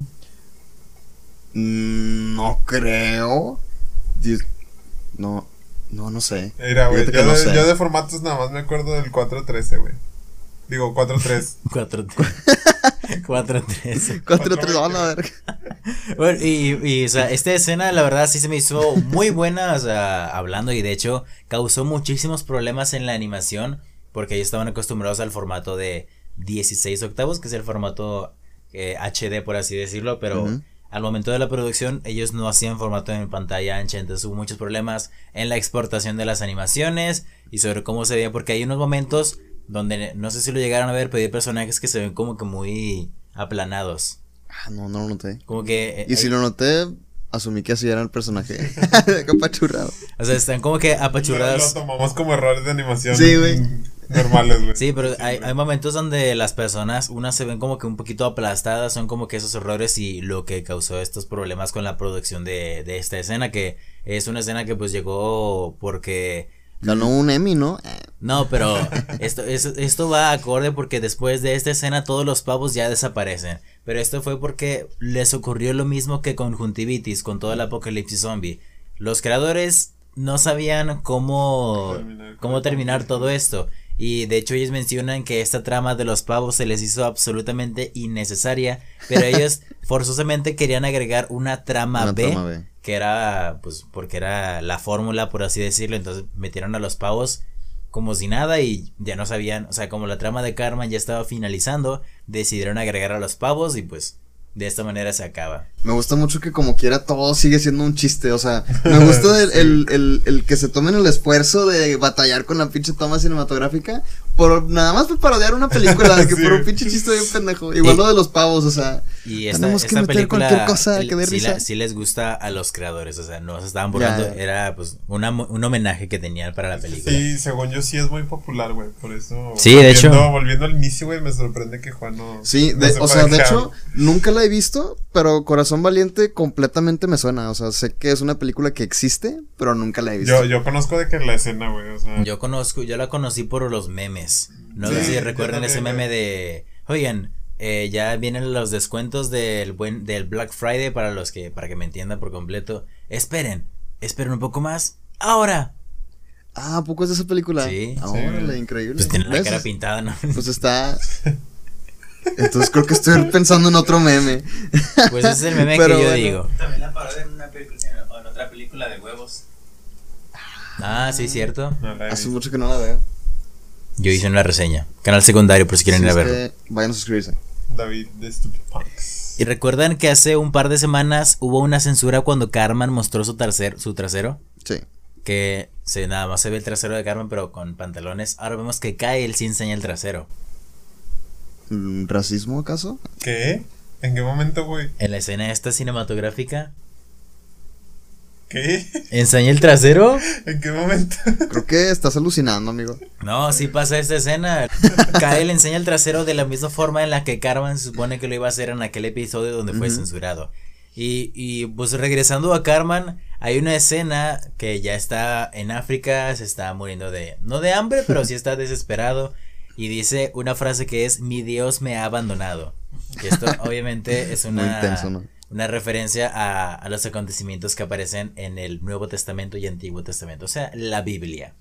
Mm, no creo. No, no, no sé. Mira, güey. Yo, no de- sé. yo de formatos nada más me acuerdo del 413, güey. Digo, 43. 4 4 3 Cuatro, tres, a verga. Bueno, y, y, o sea, esta escena la verdad sí se me hizo muy buena, o sea, hablando y de hecho causó muchísimos problemas en la animación porque ellos estaban acostumbrados al formato de 16 octavos, que es el formato eh, HD por así decirlo, pero Ujú. Al momento de la producción ellos no hacían formato en pantalla ancha, entonces hubo muchos problemas en la exportación de las animaciones y sobre cómo se veía, porque hay unos momentos donde no sé si lo llegaron a ver, pero hay personajes que se ven como que muy aplanados. Ah, no, no lo noté. Como que. eh, Y si hay- lo noté, asumí que así era el personaje. Capachurrado. O sea, están como que Lo, apachurrados. lo tomamos como errores de animación. Sí, güey. Normales, güey. Sí, pero hay, hay momentos donde las personas, unas se ven como que un poquito aplastadas, son como que esos errores y lo que causó estos problemas con la producción de, de esta escena, que es una escena que pues llegó porque... Ganó un Emmy, ¿no? No, pero esto, esto, esto va acorde porque después de esta escena todos los pavos ya desaparecen. Pero esto fue porque les ocurrió lo mismo que con Juntivitis, con todo el apocalipsis zombie. Los creadores no sabían cómo cómo terminar todo esto. Y de hecho ellos mencionan que esta trama de los pavos se les hizo absolutamente innecesaria, pero ellos forzosamente querían agregar una trama, Una B, trama B. que era pues porque era la fórmula por así decirlo, entonces metieron a los pavos como si nada y ya no sabían, o sea, como la trama de Carmen ya estaba finalizando, decidieron agregar a los pavos y pues de esta manera se acaba. Me gusta mucho que como quiera todo sigue siendo un chiste, o sea, me gusta el, el, el, el que se tomen el esfuerzo de batallar con la pinche toma cinematográfica por nada más por parodiar una película, de que Sí. por un pinche chiste bien pendejo. Igual Y- lo de los pavos, o sea, Y esta, tenemos que esta meter película cualquier cosa que dé sí, risa. la- sí les gusta a los creadores, o sea, no se estaban burlando, Ya, ya. era pues una, un homenaje que tenían para la película. Sí, según yo sí es muy popular, güey. Por eso. Sí, de hecho. volviendo- Volviendo al inicio, güey, me sorprende que Juan no. Sí, no de- o sea, de hecho, nunca la he visto, pero Corazón Valiente completamente me suena. O sea, sé que es una película que existe, pero nunca la he visto. Yo, yo conozco de que la escena, güey. O sea. Yo conozco, yo la conocí por los memes. No Sí, sé si recuerdan ese meme de, oigan, eh, ya vienen los descuentos del buen del Black Friday para los que para que me entiendan por completo. Esperen, esperen un poco más. Ahora. Ah, ¿a poco es de esa película? Sí. Ah, Sí. increíble. Pues tiene la cara pintada, ¿no? Pues está. Entonces creo que estoy pensando en otro meme. Pues ese es el meme Pero que yo bueno. digo. También la parodia en una película, en otra película de huevos. Ah, sí, cierto. No la he Hace mucho que no la veo. Yo hice una reseña. Canal secundario por si quieren Sí, ir a verlo. Vayan a suscribirse. David de Stupid Punks. ¿Y recuerdan que hace un par de semanas hubo una censura cuando Carmen mostró su, tercer, su trasero? Sí. Que se, nada más se ve el trasero de Carmen, pero con pantalones. Ahora vemos que cae, él sí enseña el trasero. ¿Racismo acaso? ¿Qué? ¿En qué momento, güey? En la escena esta cinematográfica, ¿Qué? ¿enseña el trasero? ¿En qué momento? Creo que estás alucinando, amigo. No, sí pasa esta escena. Cae, le enseña el trasero de la misma forma en la que Carmen se supone que lo iba a hacer en aquel episodio donde fue censurado. Y, y pues regresando a Carmen, hay una escena que ya está en África, se está muriendo de, no de hambre, pero sí está desesperado. Y dice una frase que es, mi Dios me ha abandonado. Y esto obviamente es Muy una, intenso, ¿no? Una referencia a, a los acontecimientos que aparecen en el Nuevo Testamento y Antiguo Testamento, o sea, la Biblia.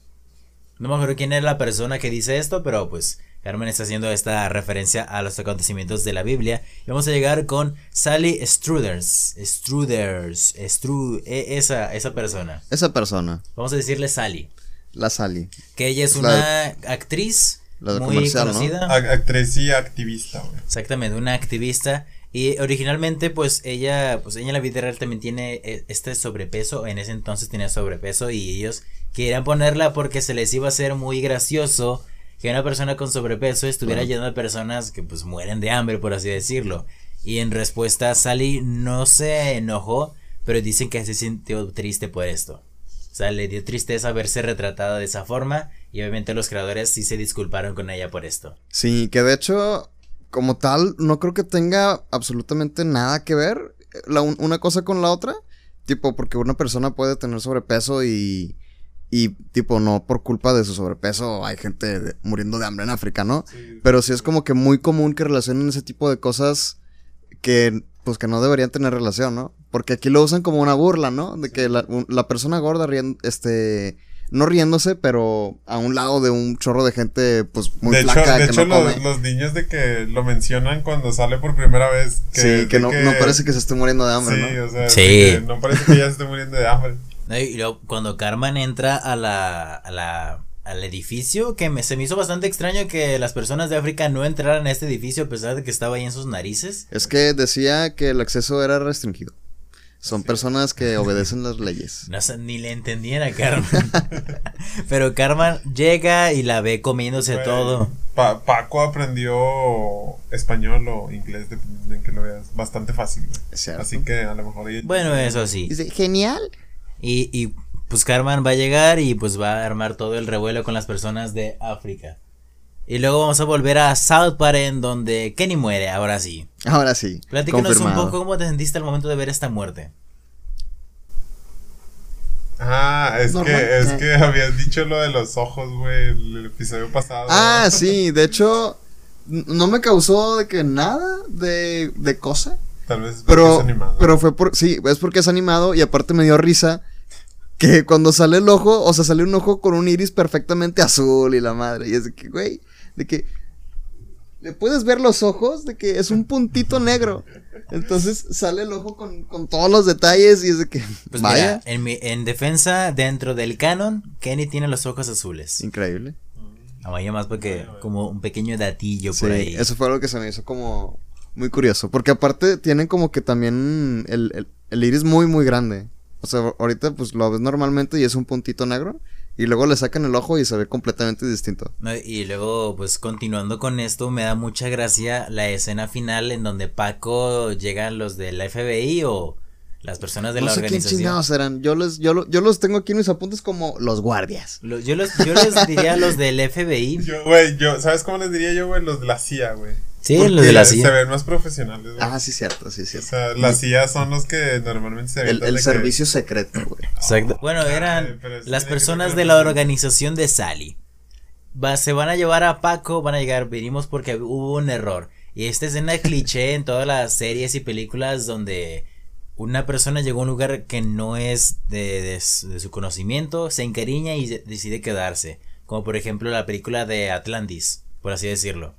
No me acuerdo quién es la persona que dice esto, pero pues Carmen está haciendo esta referencia a los acontecimientos de la Biblia. Y vamos a llegar con Sally Struders. Struders. Stru e- esa, esa persona. Esa persona, Vamos a decirle Sally. la Sally. Que ella es La una actriz la muy conocida. Actriz y activista. Exactamente, una activista. Y originalmente, pues ella, pues ella en la vida real también tiene eh, este sobrepeso. En ese entonces tenía sobrepeso y ellos querían ponerla porque se les iba a hacer muy gracioso que una persona con sobrepeso estuviera lleno de personas que pues mueren de hambre, por así decirlo. Y en respuesta, Sally no se enojó, pero dicen que se sintió triste por esto. O sea, le dio tristeza verse retratada de esa forma y obviamente los creadores sí se disculparon con ella por esto. Sí, que de hecho, como tal, no creo que tenga absolutamente nada que ver eh, la un- una cosa con la otra. Tipo, porque una persona puede tener sobrepeso y. Y, tipo, no por culpa de su sobrepeso hay gente de- muriendo de hambre en África, ¿no? Sí. Pero sí es como que muy común que relacionen ese tipo de cosas que, pues, que no deberían tener relación, ¿no? Porque aquí lo usan como una burla, ¿no? De que la, un- la persona gorda riendo, este, no riéndose, pero a un lado de un chorro de gente, pues, muy de hecho, flaca de que hecho no los, come. los niños de que lo mencionan cuando sale por primera vez. Que sí, que no, no parece que se esté muriendo de hambre, sí, ¿no? o sea, Sí. que no parece que ya se esté muriendo de hambre. No, Y luego, cuando Carmen entra a la, a la, al edificio, que me, se me hizo bastante extraño que las personas de África no entraran a este edificio a pesar de que estaba ahí en sus narices. Es que decía que el acceso era restringido. Son personas que obedecen las leyes. No sé, ni le entendían a Carmen. Pero Carmen llega y la ve comiéndose todo. Pa- Paco aprendió español o inglés, dependiendo en que lo veas. Bastante fácil. Así que a lo mejor. ella- Bueno, eso sí. Dice, genial. Y, y pues Carmen va a llegar y pues va a armar todo el revuelo con las personas de África. Y luego vamos a volver a South Park en donde Kenny muere, ahora sí. Ahora sí. Platícanos un poco cómo te sentiste al momento de ver esta muerte. Ah, es Normal. que, es Eh. que habías dicho lo de los ojos, güey, el episodio pasado. Ah, sí, de hecho, no me causó de que nada de, de cosa. Tal vez es porque Pero, es animado. pero fue por, sí, es porque es animado y aparte me dio risa que cuando sale el ojo, o sea, sale un ojo con un iris perfectamente azul y la madre. Y es de que, güey, de que le puedes ver los ojos de que es un puntito negro. Entonces sale el ojo con, con todos los detalles y es de que, Pues vaya, mira, en, mi- en defensa, dentro del canon, Kenny tiene los ojos azules. increíble. Vaya más porque como un pequeño datillo Sí, por ahí. eso fue algo que se me hizo como muy curioso. Porque aparte tienen como que también el, el, el iris muy, muy grande. O sea, ahorita pues lo ves normalmente y es un puntito negro. Y luego le sacan el ojo y se ve completamente distinto. Y luego, pues continuando con esto, me da mucha gracia la escena final en donde Paco llegan los del FBI o las personas de no la sé quién organización. chingados eran. Yo, les, yo, lo- yo los tengo aquí en mis apuntes como los guardias. Lo- Yo, los, yo les diría los del FBI. Yo, güey, yo, ¿sabes cómo les diría yo, güey? Los de la CIA, güey. Sí, Porque los de la Se CIA. ven más profesionales, güey. Ah, sí, cierto, sí, O cierto. sea, la CIA son los que normalmente se El, el que- servicio secreto, güey. Exacto. Bueno, eran las personas de la organización de Sally. Va, se van a llevar a Paco, van a llegar, venimos porque hubo un error. Y esta escena cliché en todas las series y películas donde una persona llegó a un lugar que no es de, de su de su conocimiento, se encariña y de- decide quedarse. Como por ejemplo la película de Atlantis, por así decirlo.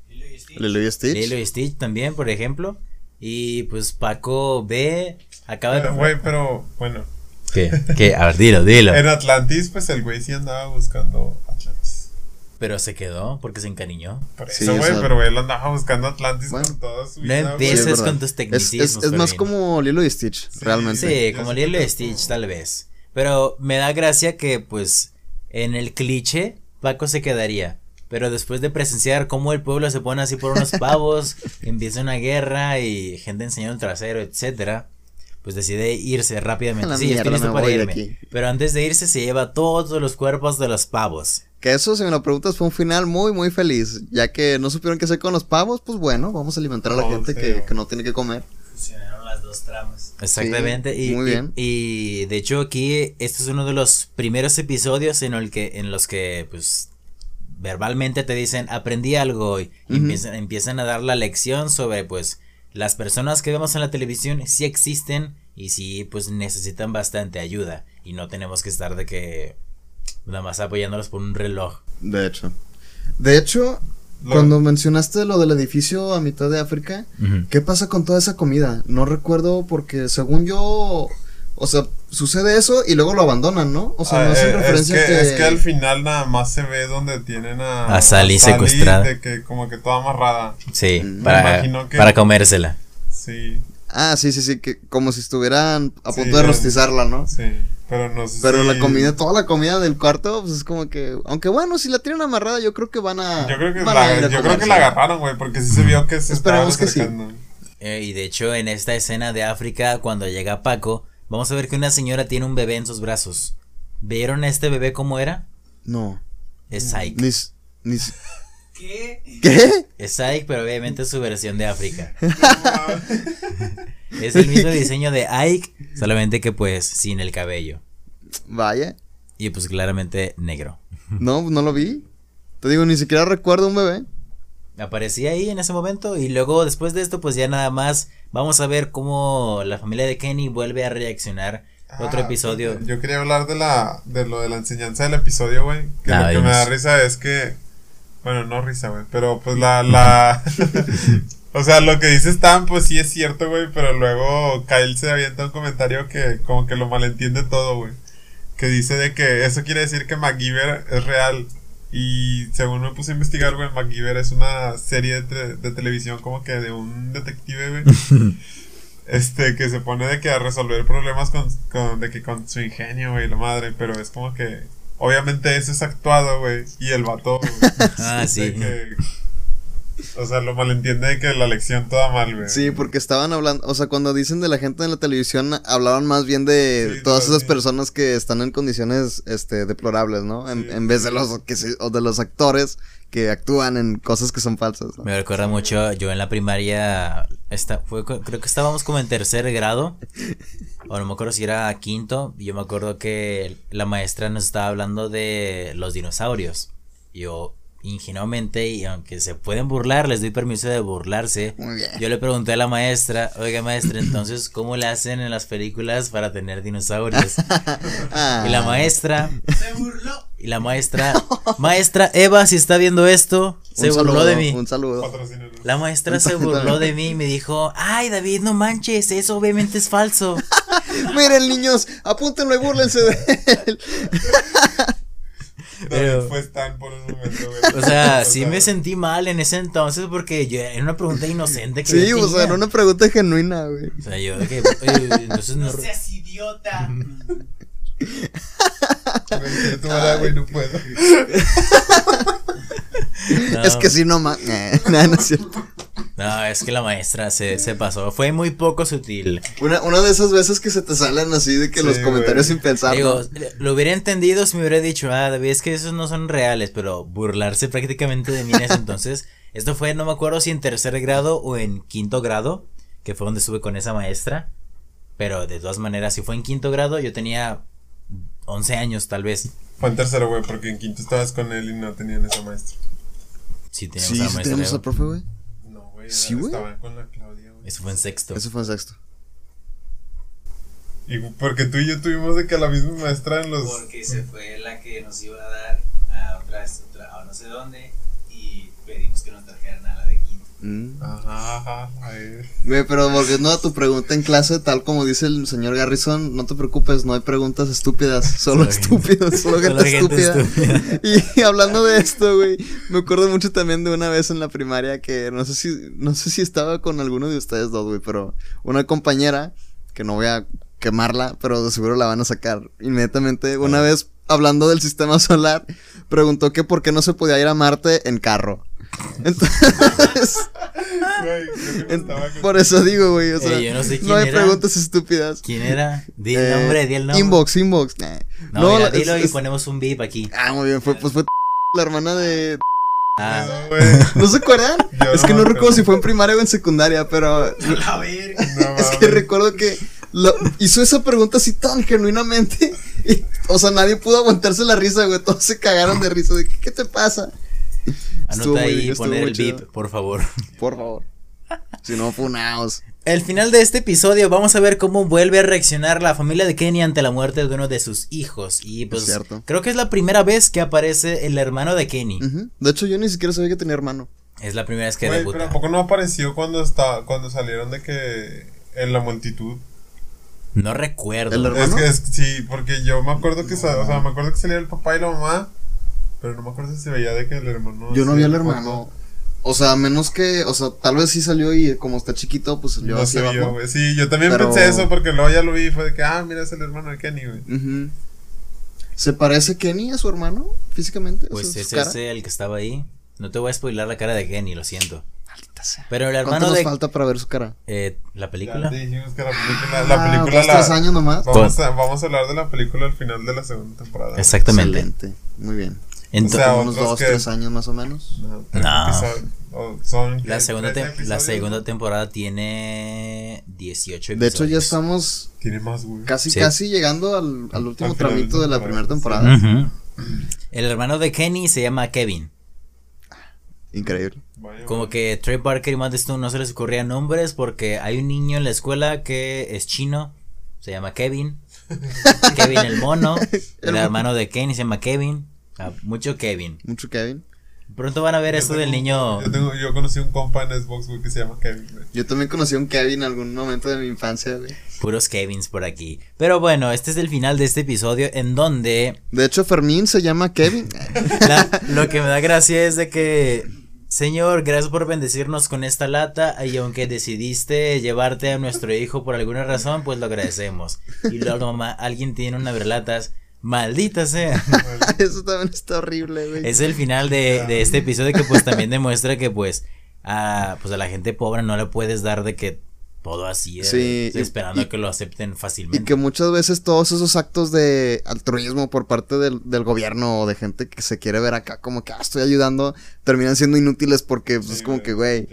Lilo y Stitch. Lilo y Stitch también, por ejemplo. Y pues Paco ve, acaba Pero, de... Güey, pero, bueno. ¿Qué? ¿Qué? A ver, dilo, dilo. En Atlantis, pues el güey sí andaba buscando Atlantis. Pero se quedó porque se encariñó. Por eso, güey, pero él andaba buscando Atlantis Bueno. con toda su No vida. güey. empieces Sí, con tus tecnicismos. es, es más como Lilo y Stitch, Sí, realmente. Sí, como Lilo y Stitch, tal vez. Pero me da gracia que, pues, en el cliché, Paco se quedaría. Pero después de presenciar cómo el pueblo se pone así por unos pavos, empieza una guerra y gente enseñando el trasero, etcétera, pues decide irse rápidamente. La Sí, estoy listo para irme. aquí. Pero antes de irse se lleva todos los cuerpos de los pavos. Que eso, si me lo preguntas, fue un final muy, muy feliz. Ya que no supieron qué hacer con los pavos, pues bueno, vamos a alimentar a la Oh, gente que, que no tiene que comer. Funcionaron las dos tramas. Exactamente. Sí, y, muy y- bien. Y, de hecho aquí este es uno de los primeros episodios en el que en los que pues verbalmente te dicen aprendí algo hoy y empiezan, empiezan a dar la lección sobre pues las personas que vemos en la televisión sí existen y sí pues necesitan bastante ayuda y no tenemos que estar de que nada más apoyándolos por un reloj. De hecho. De hecho, cuando mencionaste lo del edificio a mitad de África, ¿qué pasa con toda esa comida? No recuerdo porque según yo, o sea, sucede eso y luego lo abandonan, ¿no? O sea, no hacen eh, es, referencia que, que... es que al final nada más se ve donde tienen a, A Sally secuestrada. De que como que toda amarrada. Sí, Mm. para, imagino que- para comérsela. Sí, Ah, sí, sí, sí, que como si estuvieran a Sí, punto de rostizarla, ¿no? sí. Pero no sé Pero si- la comida, toda la comida del cuarto, pues es como que, aunque bueno, si la tienen amarrada, yo creo que van a... Yo creo que, la, yo creo que la agarraron, güey, porque sí se vio que se estaba Esperemos que sí. acercando. Eh, y de hecho, en esta escena de África, cuando llega Paco, vamos a ver que una señora tiene un bebé en sus brazos. ¿Vieron a este bebé cómo era? No, Es Ike. ni, s- ni s- ¿Qué? ¿Qué? Es Ike, pero obviamente es su versión de África. Es el mismo diseño de Ike, solamente que pues sin el cabello. Vaya, Y pues claramente negro. no, no lo vi. Te digo, ni siquiera recuerdo un bebé. Aparecía ahí en ese momento y luego después de esto pues ya nada más vamos a ver cómo la familia de Kenny vuelve a reaccionar. Otro Ah, episodio. Yo quería hablar de la de lo de la enseñanza del episodio, güey. Que Ah, lo que me da risa es que. Bueno, no risa, güey. Pero pues la. la o sea, lo que dice Stan, pues sí es cierto, güey. Pero luego Kyle se avienta un comentario que como que lo malentiende todo, güey. Que dice de que eso quiere decir que MacGyver es real. Y según me puse a investigar, güey, MacGyver es una serie de, de televisión como que de un detective, güey. este, que se pone de que a resolver problemas con, con, de que con su ingenio, güey, la madre, pero es como que, obviamente eso es actuado, güey, y el vato, güey, Ah, sí. de que, O sea, lo malentiende de que la lección toda mal, güey. Sí, porque estaban hablando, o sea, cuando dicen de la gente en la televisión, hablaban más bien de Sí, todas esas personas que están en condiciones, este, deplorables, ¿no? En, Sí. en vez de los, que se- o de los actores que actúan en cosas que son falsas. ¿no? Me recuerda mucho, yo en la primaria, esta, fue, creo que estábamos como en tercer grado, o no me acuerdo si era quinto, y yo me acuerdo que la maestra nos estaba hablando de los dinosaurios. Yo, ingenuamente, y aunque se pueden burlar, les doy permiso de burlarse. Muy bien. Yo le pregunté a la maestra, oiga maestra, entonces, ¿cómo le hacen en las películas para tener dinosaurios? Ah. Y la maestra, Se burló. y la maestra, maestra Eva, si está viendo esto, se burló de mí. Un saludo. La maestra se burló de mí y me dijo, ay David, no manches, eso obviamente es falso. Miren, niños, apúntenlo y búrlense de él. Pero- fue Stan por un momento, güey. O sea, sí me sentí mal en ese entonces porque yo era una pregunta inocente que Sí, o sea, era una pregunta genuina, güey. O sea, yo de que, oye, entonces no... No seas idiota. Tomar agua y no puedo. no, Es que sí, no más. no, no es cierto. No, es que la maestra se, se pasó, fue muy poco sutil. Una, una de esas veces que se te salen así de que Sí, los comentarios güey. sin pensar. Digo, ¿no? lo hubiera entendido si me hubiera dicho, ah, David, es que esos no son reales, pero burlarse prácticamente de mí en ese entonces. Esto fue, no me acuerdo si en tercer grado o en quinto grado, que fue donde estuve con esa maestra. Pero de todas maneras, si fue en quinto grado, yo tenía 11 años tal vez. Fue en tercero, güey, porque en quinto estabas con él y no tenían esa maestra. Sí, teníamos Sí, a la maestra Eva. al profe, güey. No, güey. Sí, güey. Estaban con la Claudia, güey. Eso fue en sexto. Eso fue en sexto. Y porque tú y yo tuvimos de que a la misma maestra en los. Porque se fue la que nos iba a dar a otra, otra a no sé dónde y pedimos que nos trajeran Mm. Ajá. Güey, pero volviendo a tu pregunta en clase, tal como dice el señor Garrison, no te preocupes, no hay preguntas estúpidas, solo estúpidos, solo gente, solo gente estúpida. estúpida. Y hablando de esto, güey, me acuerdo mucho también de una vez en la primaria que no sé si no sé si estaba con alguno de ustedes dos, güey, pero una compañera que no voy a quemarla, pero de seguro la van a sacar inmediatamente. Una vez hablando del sistema solar, preguntó que por qué no se podía ir a Marte en carro. Entonces, en- por eso digo, güey, o sea, Eh, yo no sé quién no hay era. preguntas estúpidas. ¿Quién era? Di el Eh, nombre, di el nombre. Inbox, inbox. nah. No, mira, es- dilo y es- ponemos un beep aquí. Ah, muy bien, fue, pues fue la hermana de... Ah, No, güey. ¿No se acuerdan? Yo es no que no recuerdo si fue en primaria o en secundaria, pero A ver. No, es que recuerdo que lo- hizo esa pregunta así tan genuinamente. y, o sea, nadie pudo aguantarse la risa, güey. Todos se cagaron de risa. De, ¿qué, qué te pasa? Anota ahí y poner el beep, por favor. Por favor. Si no, funaos. Al final de este episodio vamos a ver cómo vuelve a reaccionar la familia de Kenny ante la muerte de uno de sus hijos. Y pues cierto. creo que es la primera vez que aparece el hermano de Kenny. De hecho, yo ni siquiera sabía que tenía hermano. Es la primera vez que Güey, debuta. pero ¿a poco no apareció cuando está, cuando salieron de que en la multitud? No recuerdo. El Es ¿Hermano? que es, sí, porque yo me acuerdo que sa- o sea, me acuerdo que salía el papá y la mamá, pero no me acuerdo si se veía de que el hermano. Yo no vi al hermano. O sea, menos que, o sea, tal vez sí salió y como está chiquito, pues salió No hacia se abajo. vio, güey. Sí, yo también Pero- pensé eso porque luego ya lo vi y fue de que, ah, mira, es el hermano de Kenny, güey. Ujú. ¿Se parece Kenny a su hermano físicamente? Pues sea, es ese el que estaba ahí. No te voy a spoilar la cara de Kenny, lo siento. Maldita sea. Pero el ¿Cuánto hermano nos de falta para ver su cara? eh, la Ya película. te dijimos que la película, la Ah, película la- tres años nomás. Vamos a, vamos a hablar de la película al final de la segunda temporada. Exactamente. Excelente. Muy bien. O sea, Unos dos, que- tres años más o menos. No, tres No. episodios, o son la segunda, ¿Trece tem- la segunda temporada tiene 18 episodios. De hecho, ya estamos Tiene más, güey. casi, Sí. casi llegando al, al último Al tramito de la temporada, primera sí. temporada. El hermano de Kenny se llama Kevin. Increíble. Vaya, Como que Trey Parker y Matt Stone no se les ocurrían nombres porque hay un niño en la escuela que es chino, se llama Kevin. Kevin el mono, el hermano de Kenny se llama Kevin. Ah, mucho Kevin. Mucho Kevin. Pronto van a ver Yo esto del niño. Yo, tengo, yo conocí un compa en Xbox, güey, que se llama Kevin, güey. Yo también conocí a un Kevin en algún momento de mi infancia, güey. Puros Kevins por aquí. Pero bueno, este es el final de este episodio en donde De hecho, Fermín se llama Kevin. la- lo que me da gracia es de que, Señor, gracias por bendecirnos con esta lata y aunque decidiste llevarte a nuestro hijo por alguna razón, pues lo agradecemos. Y luego mamá, alguien tiene una verlatas, maldita sea. Eso también está horrible, güey. Es el final de, de este episodio que pues también demuestra que pues a, pues a la gente pobre no le puedes dar de que todo así, eh, Sí, y- esperando y- que lo acepten Y fácilmente. que muchas veces todos esos actos de altruismo por parte del, del gobierno o de gente que se quiere ver acá como que ah, estoy ayudando, terminan siendo inútiles porque pues, Sí, es como que, güey,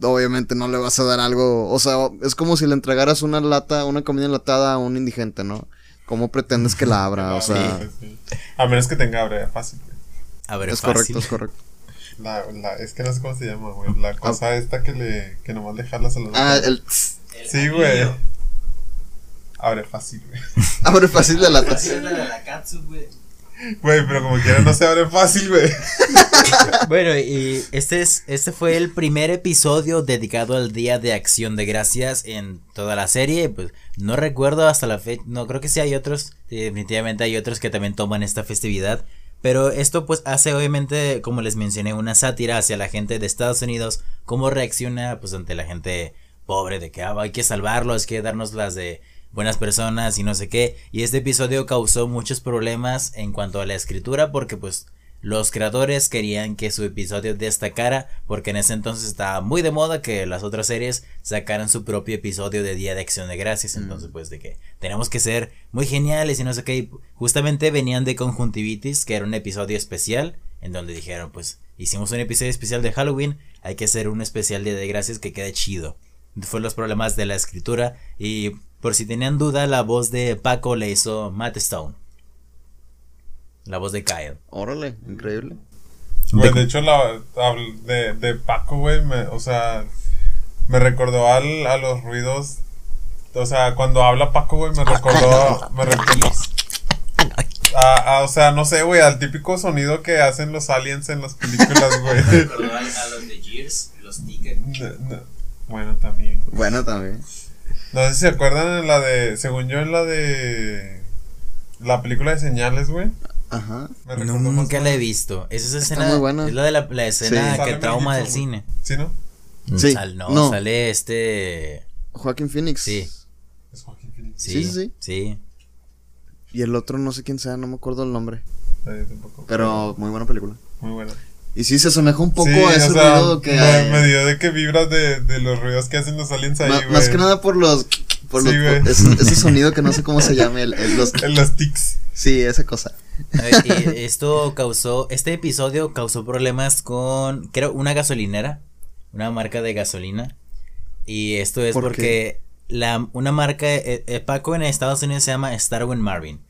obviamente no le vas a dar algo, o sea, es como si le entregaras una lata, una comida enlatada a un indigente, ¿no? ¿Cómo pretendes que la abra? O sea, Sí, sí. A menos que tenga abre fácil, güey. A ver, es fácil. correcto, es correcto. La, la, es que no sé cómo se llama, güey. La cosa esta que le, que nomás le jalas a la Ah, el El Sí, güey. Abre fácil, güey. abre fácil la lata. Así es la de la katsu, güey. Güey, pero como quiera no se abre fácil, güey. Bueno, y este es este fue el primer episodio dedicado al Día de Acción de Gracias en toda la serie. Pues no recuerdo hasta la fecha, no creo que sí hay otros, definitivamente hay otros que también toman esta festividad. Pero esto pues hace obviamente, como les mencioné, una sátira hacia la gente de Estados Unidos, cómo reacciona pues ante la gente pobre de que ah, hay que salvarlos, hay que darnos las de buenas personas y no sé qué. Y este episodio causó muchos problemas en cuanto a la escritura porque pues los creadores querían que su episodio destacara porque en ese entonces estaba muy de moda que las otras series sacaran su propio episodio de Día de Acción de Gracias. Entonces pues de que tenemos que ser muy geniales y no sé qué. Y justamente venían de Conjuntivitis que era un episodio especial en donde dijeron pues hicimos un episodio especial de Halloween, hay que hacer un especial Día de Gracias que quede chido. Fue los problemas de la escritura y por si tenían duda la voz de Paco le hizo Matt Stone. La voz de Kyle. Órale, increíble. Güey, De- hecho, la, de, de Paco, güey, me, o sea, me recordó al, a los ruidos. O sea, cuando habla Paco, güey, me recordó. Me recordó. a- a- o sea, no sé, güey, al típico sonido que hacen los aliens en las películas, Me güey. recordó a, a los de Gears, los tickets. No, no. Bueno, también. Bueno, también. No sé si se acuerdan en la de. Según yo, en la de. La película de señales, güey. Ajá. Más Nunca la he visto. Es esa Está escena. muy buena. Es la de la, la escena Sí. que trauma del cine. ¿Sí, no? Sí. Sal- no, No. sale este. Joaquín Phoenix. Sí. Es Joaquín Phoenix. Sí, Sí, sí, sí. Y el otro no sé quién sea, no me acuerdo el nombre. Tampoco. Pero muy buena película. Muy buena. Y sí, se asemeja un poco Sí, a ese o sea, ruido que me, hay. me dio de que vibras de, de los ruidos que hacen los aliens ahí, güey. más que nada por los. Por Sí, los güey. ese, ese sonido que no sé cómo se llame. El, el- los, los tics. sí, esa cosa. A ver, y esto causó. Este episodio causó problemas con. Creo, una gasolinera. Una marca de gasolina. Y esto es ¿Por porque. La, una marca. eh, eh, Paco en Estados Unidos se llama Starwin Marvin.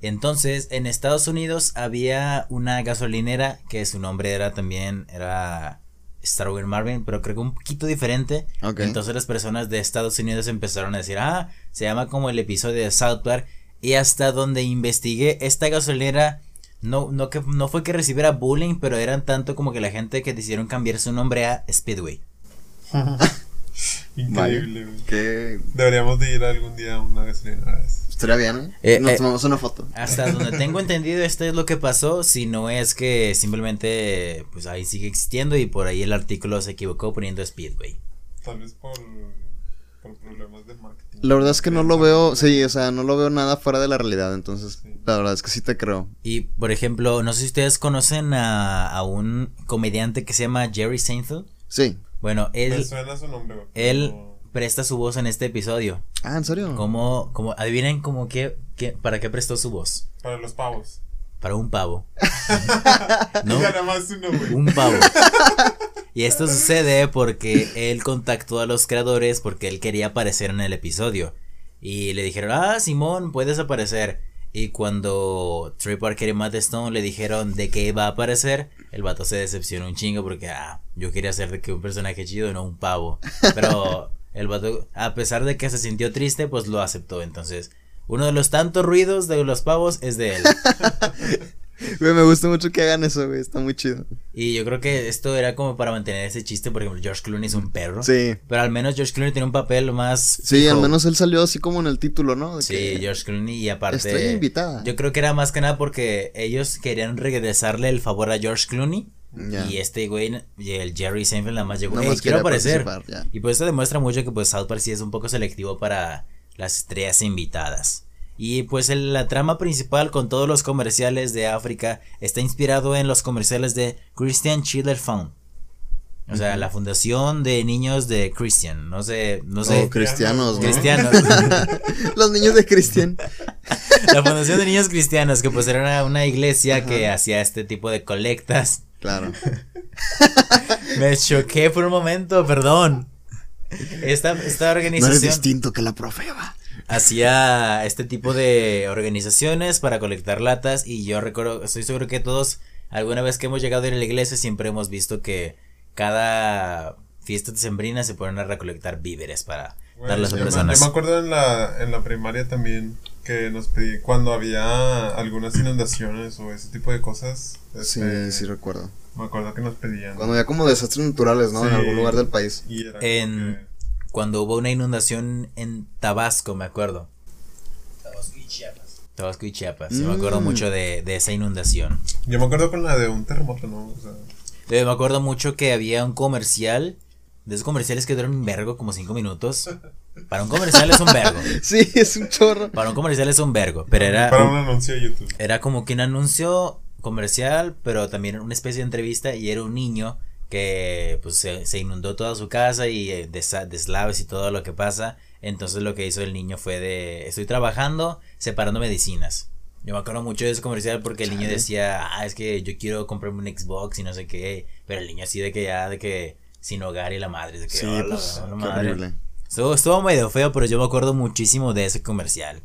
Entonces, en Estados Unidos había una gasolinera que su nombre era también, era Starwin Marvin, pero creo que un poquito diferente. Entonces las personas de Estados Unidos empezaron a decir, ah, se llama como el episodio de South Park. Y hasta donde investigué, esta gasolinera no, no, que, no fue que recibiera bullying, pero eran tanto como que la gente que decidieron cambiar su nombre a Speedway. Increíble, güey. Que Deberíamos de ir algún día a una gasolinera. estaría bien, ¿eh? Eh, Nos eh. tomamos una foto. Hasta donde tengo entendido, esto es lo que pasó. Si no es que simplemente, pues ahí sigue existiendo y por ahí el artículo se equivocó poniendo Speedway. Tal vez por, por problemas de marketing. La verdad es que no lo veo, sí, o sea, no lo veo nada fuera de la realidad, entonces, Sí. la verdad es que sí te creo. Y por ejemplo, no sé si ustedes conocen a, a un comediante que se llama Jerry Seinfeld. Sí. Bueno, Me él, suena su nombre, güey. él presta su voz en este episodio. Ah, ¿en serio? Como, como, adivinen como que, que, para qué prestó su voz. Para los pavos. Para un pavo. ¿No? Nada más uno, güey. Un pavo. Y esto sucede porque él contactó a los creadores porque él quería aparecer en el episodio. Y le dijeron, ah, Simón, puedes aparecer. Y cuando Trey Parker y Matt Stone le dijeron de qué iba a aparecer, el vato se decepcionó un chingo porque, ah, yo quería ser de que un personaje chido, no un pavo. Pero el vato, a pesar de que se sintió triste, pues lo aceptó. Entonces, uno de los tantos ruidos de los pavos es de él. Güey, me gusta mucho que hagan eso, güey, está muy chido. Y yo creo que esto era como para mantener ese chiste, por ejemplo, George Clooney es un perro. Sí. Pero al menos George Clooney tiene un papel más. Sí, fijo. al menos él salió así como en el título, ¿no? De Sí, que George Clooney y aparte. Estrella invitada. Yo creo que era más que nada porque ellos querían regresarle el favor a George Clooney. Y este güey, y el Jerry Seinfeld nada más llegó, "Hey, más quiero aparecer. Y pues esto demuestra mucho que pues South Park sí es un poco selectivo para las estrellas invitadas. Y pues el- la trama principal con todos los comerciales de África está inspirado en los comerciales de Christian Schiller Fund. O sea, la fundación de niños de Christian. No sé, no sé. O cristianos, ¿no? Cristianos. Los niños de Cristian. la fundación de niños cristianos, que pues era una, una iglesia que hacía este tipo de colectas. Claro. Me choqué por un momento, perdón. Esta, esta No eres organización distinto que la profeba. Hacía este tipo de organizaciones para colectar latas y yo recuerdo, estoy seguro que todos, alguna vez que hemos llegado a ir a la iglesia, siempre hemos visto que cada fiesta sembrina se ponen a recolectar víveres para Güey, darles a yo, me, personas. yo me acuerdo en la, en la primaria también que nos pedí cuando había algunas inundaciones o ese tipo de cosas. Sí, este, sí recuerdo. Me acuerdo que nos pedían. Cuando había como desastres naturales, ¿no? En algún lugar del país. Y era como En- que- Cuando hubo una inundación en Tabasco, me acuerdo. Tabasco y Chiapas. Tabasco y Chiapas. Yo me Mm. acuerdo mucho de, de esa inundación. Yo me acuerdo con la de un terremoto, ¿no? O sea, Eh, me acuerdo mucho que había un comercial. De esos comerciales que duran un vergo, como cinco minutos. Para un comercial es un vergo. Sí, es un chorro. Para un comercial es un vergo. Pero era, para un anuncio de YouTube. era como que un anuncio comercial, pero también una especie de entrevista. Y era un niño que pues se, se inundó toda su casa y eh, deslaves y todo lo que pasa. Entonces lo que hizo el niño fue de estoy trabajando separando medicinas. Yo me acuerdo mucho de ese comercial porque el niño decía, ah, es que yo quiero comprarme un Xbox y no sé qué. Pero el niño así de que ya, de que sin hogar y la madre, de que, Sí, "Hola, pues, la qué madre". horrible. Estuvo, estuvo medio feo, pero yo me acuerdo muchísimo de ese comercial.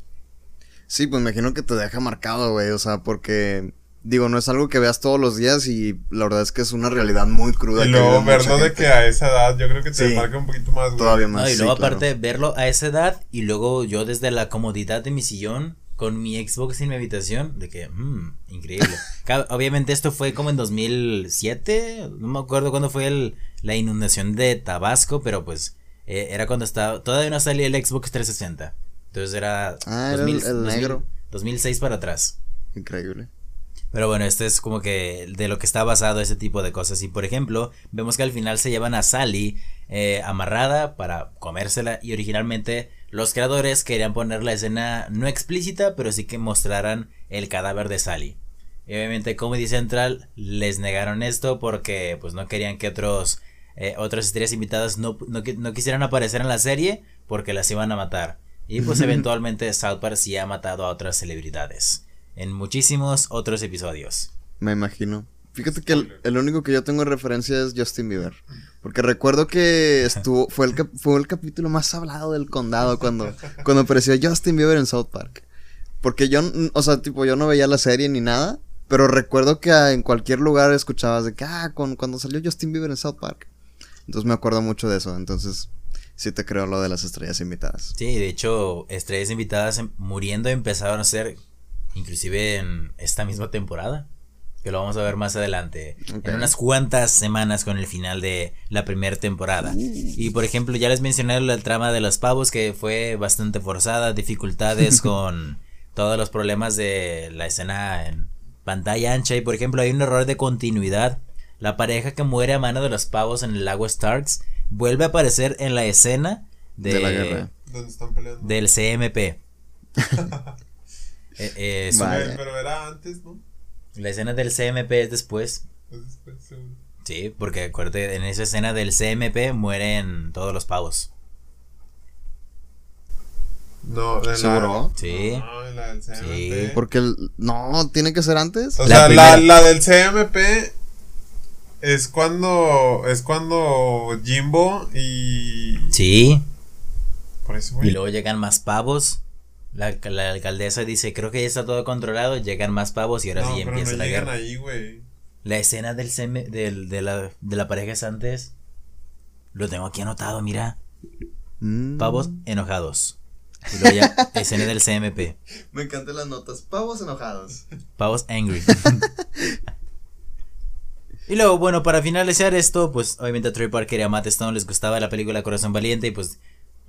Sí, pues me imagino que te deja marcado, güey. O sea, porque. Digo, no es algo que veas todos los días y la verdad es que es una realidad muy cruda. Y luego verlo de que a esa edad, yo creo que te Sí. marca un poquito más, güey. Todavía más. No, y sí, luego claro. aparte verlo a esa edad y luego yo desde la comodidad de mi sillón con mi Xbox en mi habitación, de que, mmm, increíble. Obviamente esto fue como en 2007, no me acuerdo cuándo fue el, la inundación de Tabasco, pero pues eh, era cuando estaba, todavía no salía el Xbox 360. Entonces era, Ah, era el- el negro. 2006 para atrás. Increíble. Pero bueno, este es como que de lo que está basado ese tipo de cosas. Y por ejemplo, vemos que al final se llevan a Sally eh, amarrada para comérsela. Y originalmente los creadores querían poner la escena no explícita, pero sí que mostraran el cadáver de Sally. Y obviamente Comedy Central les negaron esto porque pues no querían que otros eh, otras estrellas invitadas no, no, no quisieran aparecer en la serie porque las iban a matar. Y pues eventualmente South Park sí ha matado a otras celebridades en muchísimos otros episodios. Me imagino. Fíjate que el, el único que yo tengo en referencia es Justin Bieber. Porque recuerdo que estuvo, fue el, fue el capítulo más hablado del condado cuando, cuando apareció Justin Bieber en South Park. Porque yo, o sea, tipo, yo no veía la serie ni nada. Pero recuerdo que en cualquier lugar escuchabas de que, ah, con, cuando salió Justin Bieber en South Park. Entonces me acuerdo mucho de eso. Entonces, sí te creo lo de las estrellas invitadas. Sí, de hecho, estrellas invitadas em- muriendo empezaron a ser inclusive en esta misma temporada. Que lo vamos a ver más adelante. En unas cuantas semanas con el final de la primera temporada. Y por ejemplo, ya les mencioné la trama de los pavos que fue bastante forzada. Dificultades con todos los problemas de la escena en pantalla ancha. Y por ejemplo, hay un error de continuidad. La pareja que muere a mano de los pavos en el lago Starks vuelve a aparecer en la escena de, De la guerra. ¿Dónde están peleando? del CMP. Eh, eh, es Vale. Güey, Pero era antes, ¿no? la escena del CMP es después. Es después, seguro. Sí, porque acuérdate, en esa escena del CMP mueren todos los pavos. No, en ¿Seguro? Sí. La, no, en la del CMP. Sí. Porque el, no, tiene que ser antes. O La sea, primera. la, la del CMP es cuando es cuando Jimbo y Sí. por eso Y luego llegan más pavos. La, la alcaldesa dice, creo que ya está todo controlado, llegan más pavos y ahora no, sí pero empieza no la llegan guerra. ahí, güey. La escena del del, de, la, de la pareja es antes. Lo tengo aquí anotado, mira. Mm. Pavos enojados. Y luego ya, escena del CMP. Me encantan las notas. Pavos enojados. Pavos angry. y luego, bueno, para finalizar esto, pues obviamente a Trey Parker y a Matt Stone les gustaba la película Corazón Valiente y pues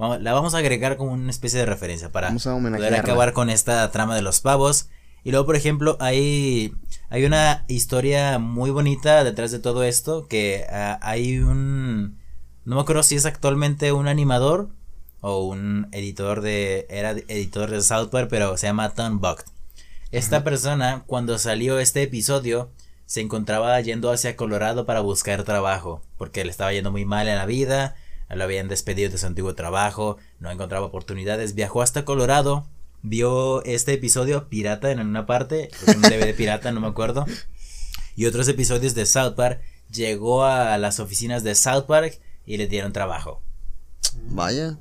vamos- la vamos a agregar como una especie de referencia para poder acabar con esta trama de los pavos. Y luego, por ejemplo, hay, hay una historia muy bonita detrás de todo esto, que ah, hay un... No me acuerdo si es actualmente un animador o un editor de... Era editor de South Park, pero se llama Tom Buck. Esta persona, cuando salió este episodio, se encontraba yendo hacia Colorado para buscar trabajo, porque le estaba yendo muy mal en la vida, lo habían despedido de su antiguo trabajo, no encontraba oportunidades, viajó hasta Colorado, vio este episodio pirata en una parte, un DVD pirata, no me acuerdo, y otros episodios de South Park, llegó a las oficinas de South Park y le dieron trabajo. Vaya.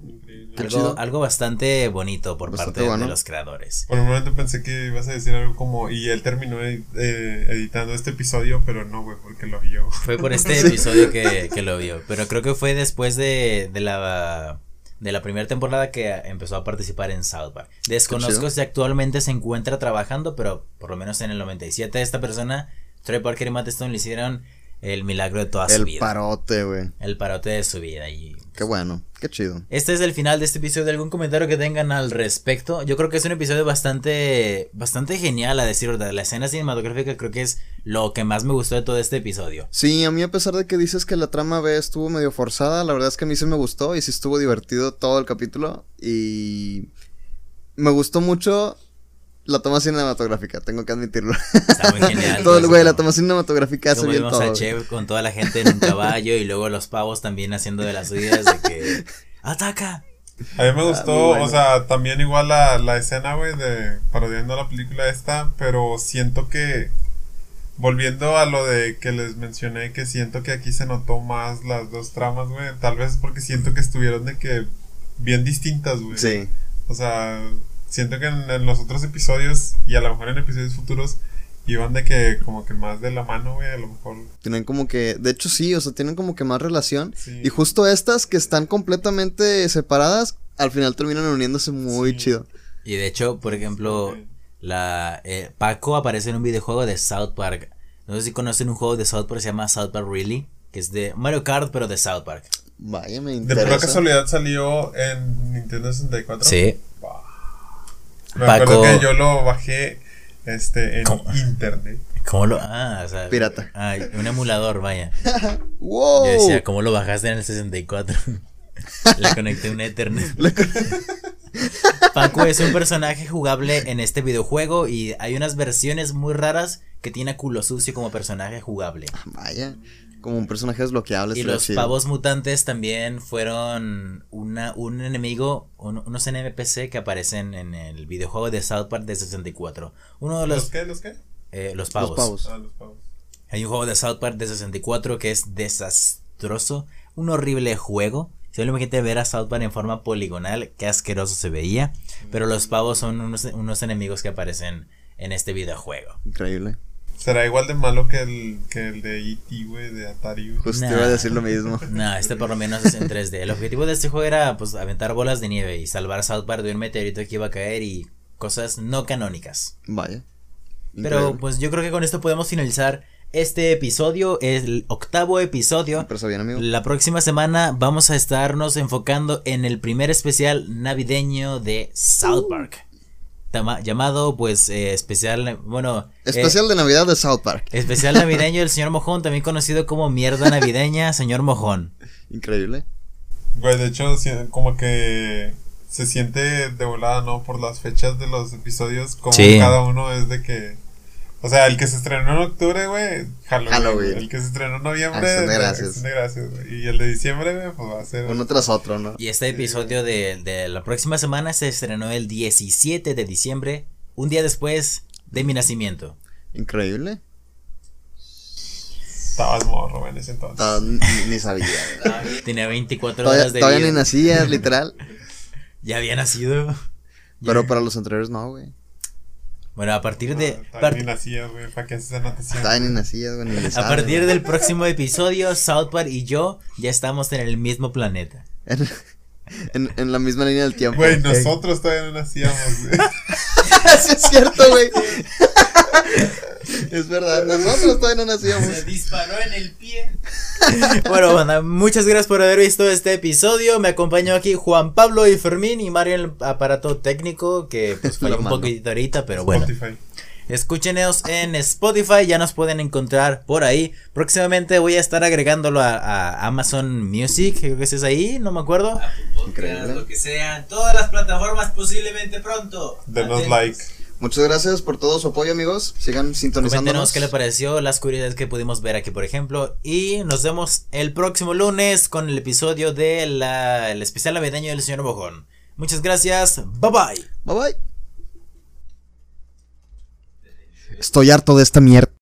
Algo, algo bastante bonito por Bastante parte bueno. de los creadores. Por un momento pensé que ibas a decir algo como, y él terminó ed- eh, editando este episodio, pero no, güey, porque lo vio. Fue por este episodio que, que lo vio. Pero creo que fue después de, de la de la primera temporada que empezó a participar en South Park. Desconozco si actualmente se encuentra trabajando, pero por lo menos en el 97 esta persona, Trey Parker y Matt Stone le hicieron el milagro de toda su El vida. parote, güey. el parote de su vida. Y Qué bueno. Qué chido. este es el final de este episodio. ¿Algún comentario que tengan al respecto? Yo creo que es un episodio bastante, bastante genial a decir verdad. La escena cinematográfica creo que es lo que más me gustó de todo este episodio. Sí, a mí a pesar de que dices que la trama B estuvo medio forzada, la verdad es que a mí sí me gustó y sí estuvo divertido todo el capítulo y me gustó mucho la toma cinematográfica, tengo que admitirlo. Está muy genial. todo el güey, la toma cinematográfica hace bien todo. a. Chev con toda la gente en un caballo y luego los pavos también haciendo de las suyas de que ataca. A mí me gustó, muy bueno. o sea, también igual la, la escena, güey, de parodiando la película esta, pero siento que, volviendo a lo de que les mencioné, que siento que aquí se notó más las dos tramas, güey, tal vez porque siento que estuvieron de que bien distintas, güey. Sí, O sea, siento que en, en los otros episodios y a lo mejor en episodios futuros iban de que como que más de la mano, güey, a lo mejor. tienen como que, de hecho sí, o sea, tienen como que más relación Sí. y justo estas que están completamente separadas, al final terminan uniéndose muy Sí. chido. Y de hecho, por ejemplo, la eh, Paco aparece en un videojuego de South Park. No sé si conocen un juego de South Park que se llama South Park Really, que es de Mario Kart pero de South Park. Vaya, me De interesa. pura casualidad salió en Nintendo 64. Sí. Me Paco- acuerdo que yo lo bajé este en ¿Cómo? internet. ¿Cómo lo? Ah, o sea, Pirata. Ah, un emulador, vaya. ¡Wow! Yo decía, ¿cómo lo bajaste en el 64? Le conecté un Ethernet. Paco es un personaje jugable en este videojuego y hay unas versiones muy raras que tiene a culo sucio como personaje jugable. Vaya, como un personaje desbloqueable. Y los chido. pavos mutantes también fueron una, un enemigo, un- unos NPC que aparecen en el videojuego de South Park de 64. Uno de ¿Los, los, qué? ¿Los qué? eh, los Los pavos. pavos. Ah, los pavos. Hay un juego de South Park de 64 que es desastroso, un horrible juego. Si lo imagínate ver a South Park en forma poligonal, qué asqueroso se veía. Pero los pavos son unos, unos enemigos que aparecen en este videojuego. Increíble. Será igual de malo que el, que el de E.T., güey, de Atari. güey. Justo Nah. iba a decir lo mismo. No, este por lo menos es en 3D. El objetivo de este juego era pues aventar bolas de nieve y salvar a South Park de un meteorito que iba a caer y cosas no canónicas. Vaya. Pero pues yo creo que con esto podemos finalizar este episodio, es el octavo episodio. Pero bien, amigo. La próxima semana vamos a estarnos enfocando en el primer especial navideño de South Park. Tama- llamado pues eh, especial, bueno... eh, Especial de Navidad de South Park. especial navideño del señor Mojón, también conocido como mierda navideña, señor Mojón. Increíble. Güey, de hecho, como que se siente de volada, ¿no? Por las fechas de los episodios, como Sí. cada uno es de que. O sea, el que se estrenó en octubre, güey, Halloween. Halloween. El que se estrenó en noviembre, Acción de de- Gracias. Acción de Gracias, güey. Y el de diciembre, güey, pues va a ser. Uno tras otro, ¿no? Y este episodio de, de la próxima semana se estrenó el 17 de diciembre, un día después de mi nacimiento. Increíble. Estabas morro, en ese entonces. Ah, ni, ni sabía. Tenía 24 todavía horas de todavía ni vida. nacías, literal. Ya había nacido. Pero para los anteriores no, güey. Bueno, a partir de... Ah, para haces anotación. A partir del próximo episodio, South Park y yo ya estamos en el mismo planeta. En, en, en la misma línea del tiempo. Güey, nosotros todavía no nacíamos, güey. Sí es cierto, güey. es verdad, nosotros todavía no nacíamos. disparó en el pie. bueno, banda, muchas gracias por haber visto este episodio. Me acompañó aquí Juan Pablo y Fermín y Mario en el aparato técnico que pues falló un poquito ahorita, pero bueno. Spotify. Escúchenos en Spotify, ya nos pueden encontrar por ahí. Próximamente voy a estar agregándolo a, a Amazon Music, creo que ese es ahí, no me acuerdo. Podcast, Increíble. lo que sea, todas las plataformas posiblemente pronto. Denos like. Muchas gracias por todo su apoyo, amigos. Sigan sintonizándonos. Coméntenos qué le pareció, las curiosidades que pudimos ver aquí, por ejemplo. Y nos vemos el próximo lunes con el episodio del el especial navideño del señor Bojón. Muchas gracias. Bye bye. Bye bye. Estoy harto de esta mierda.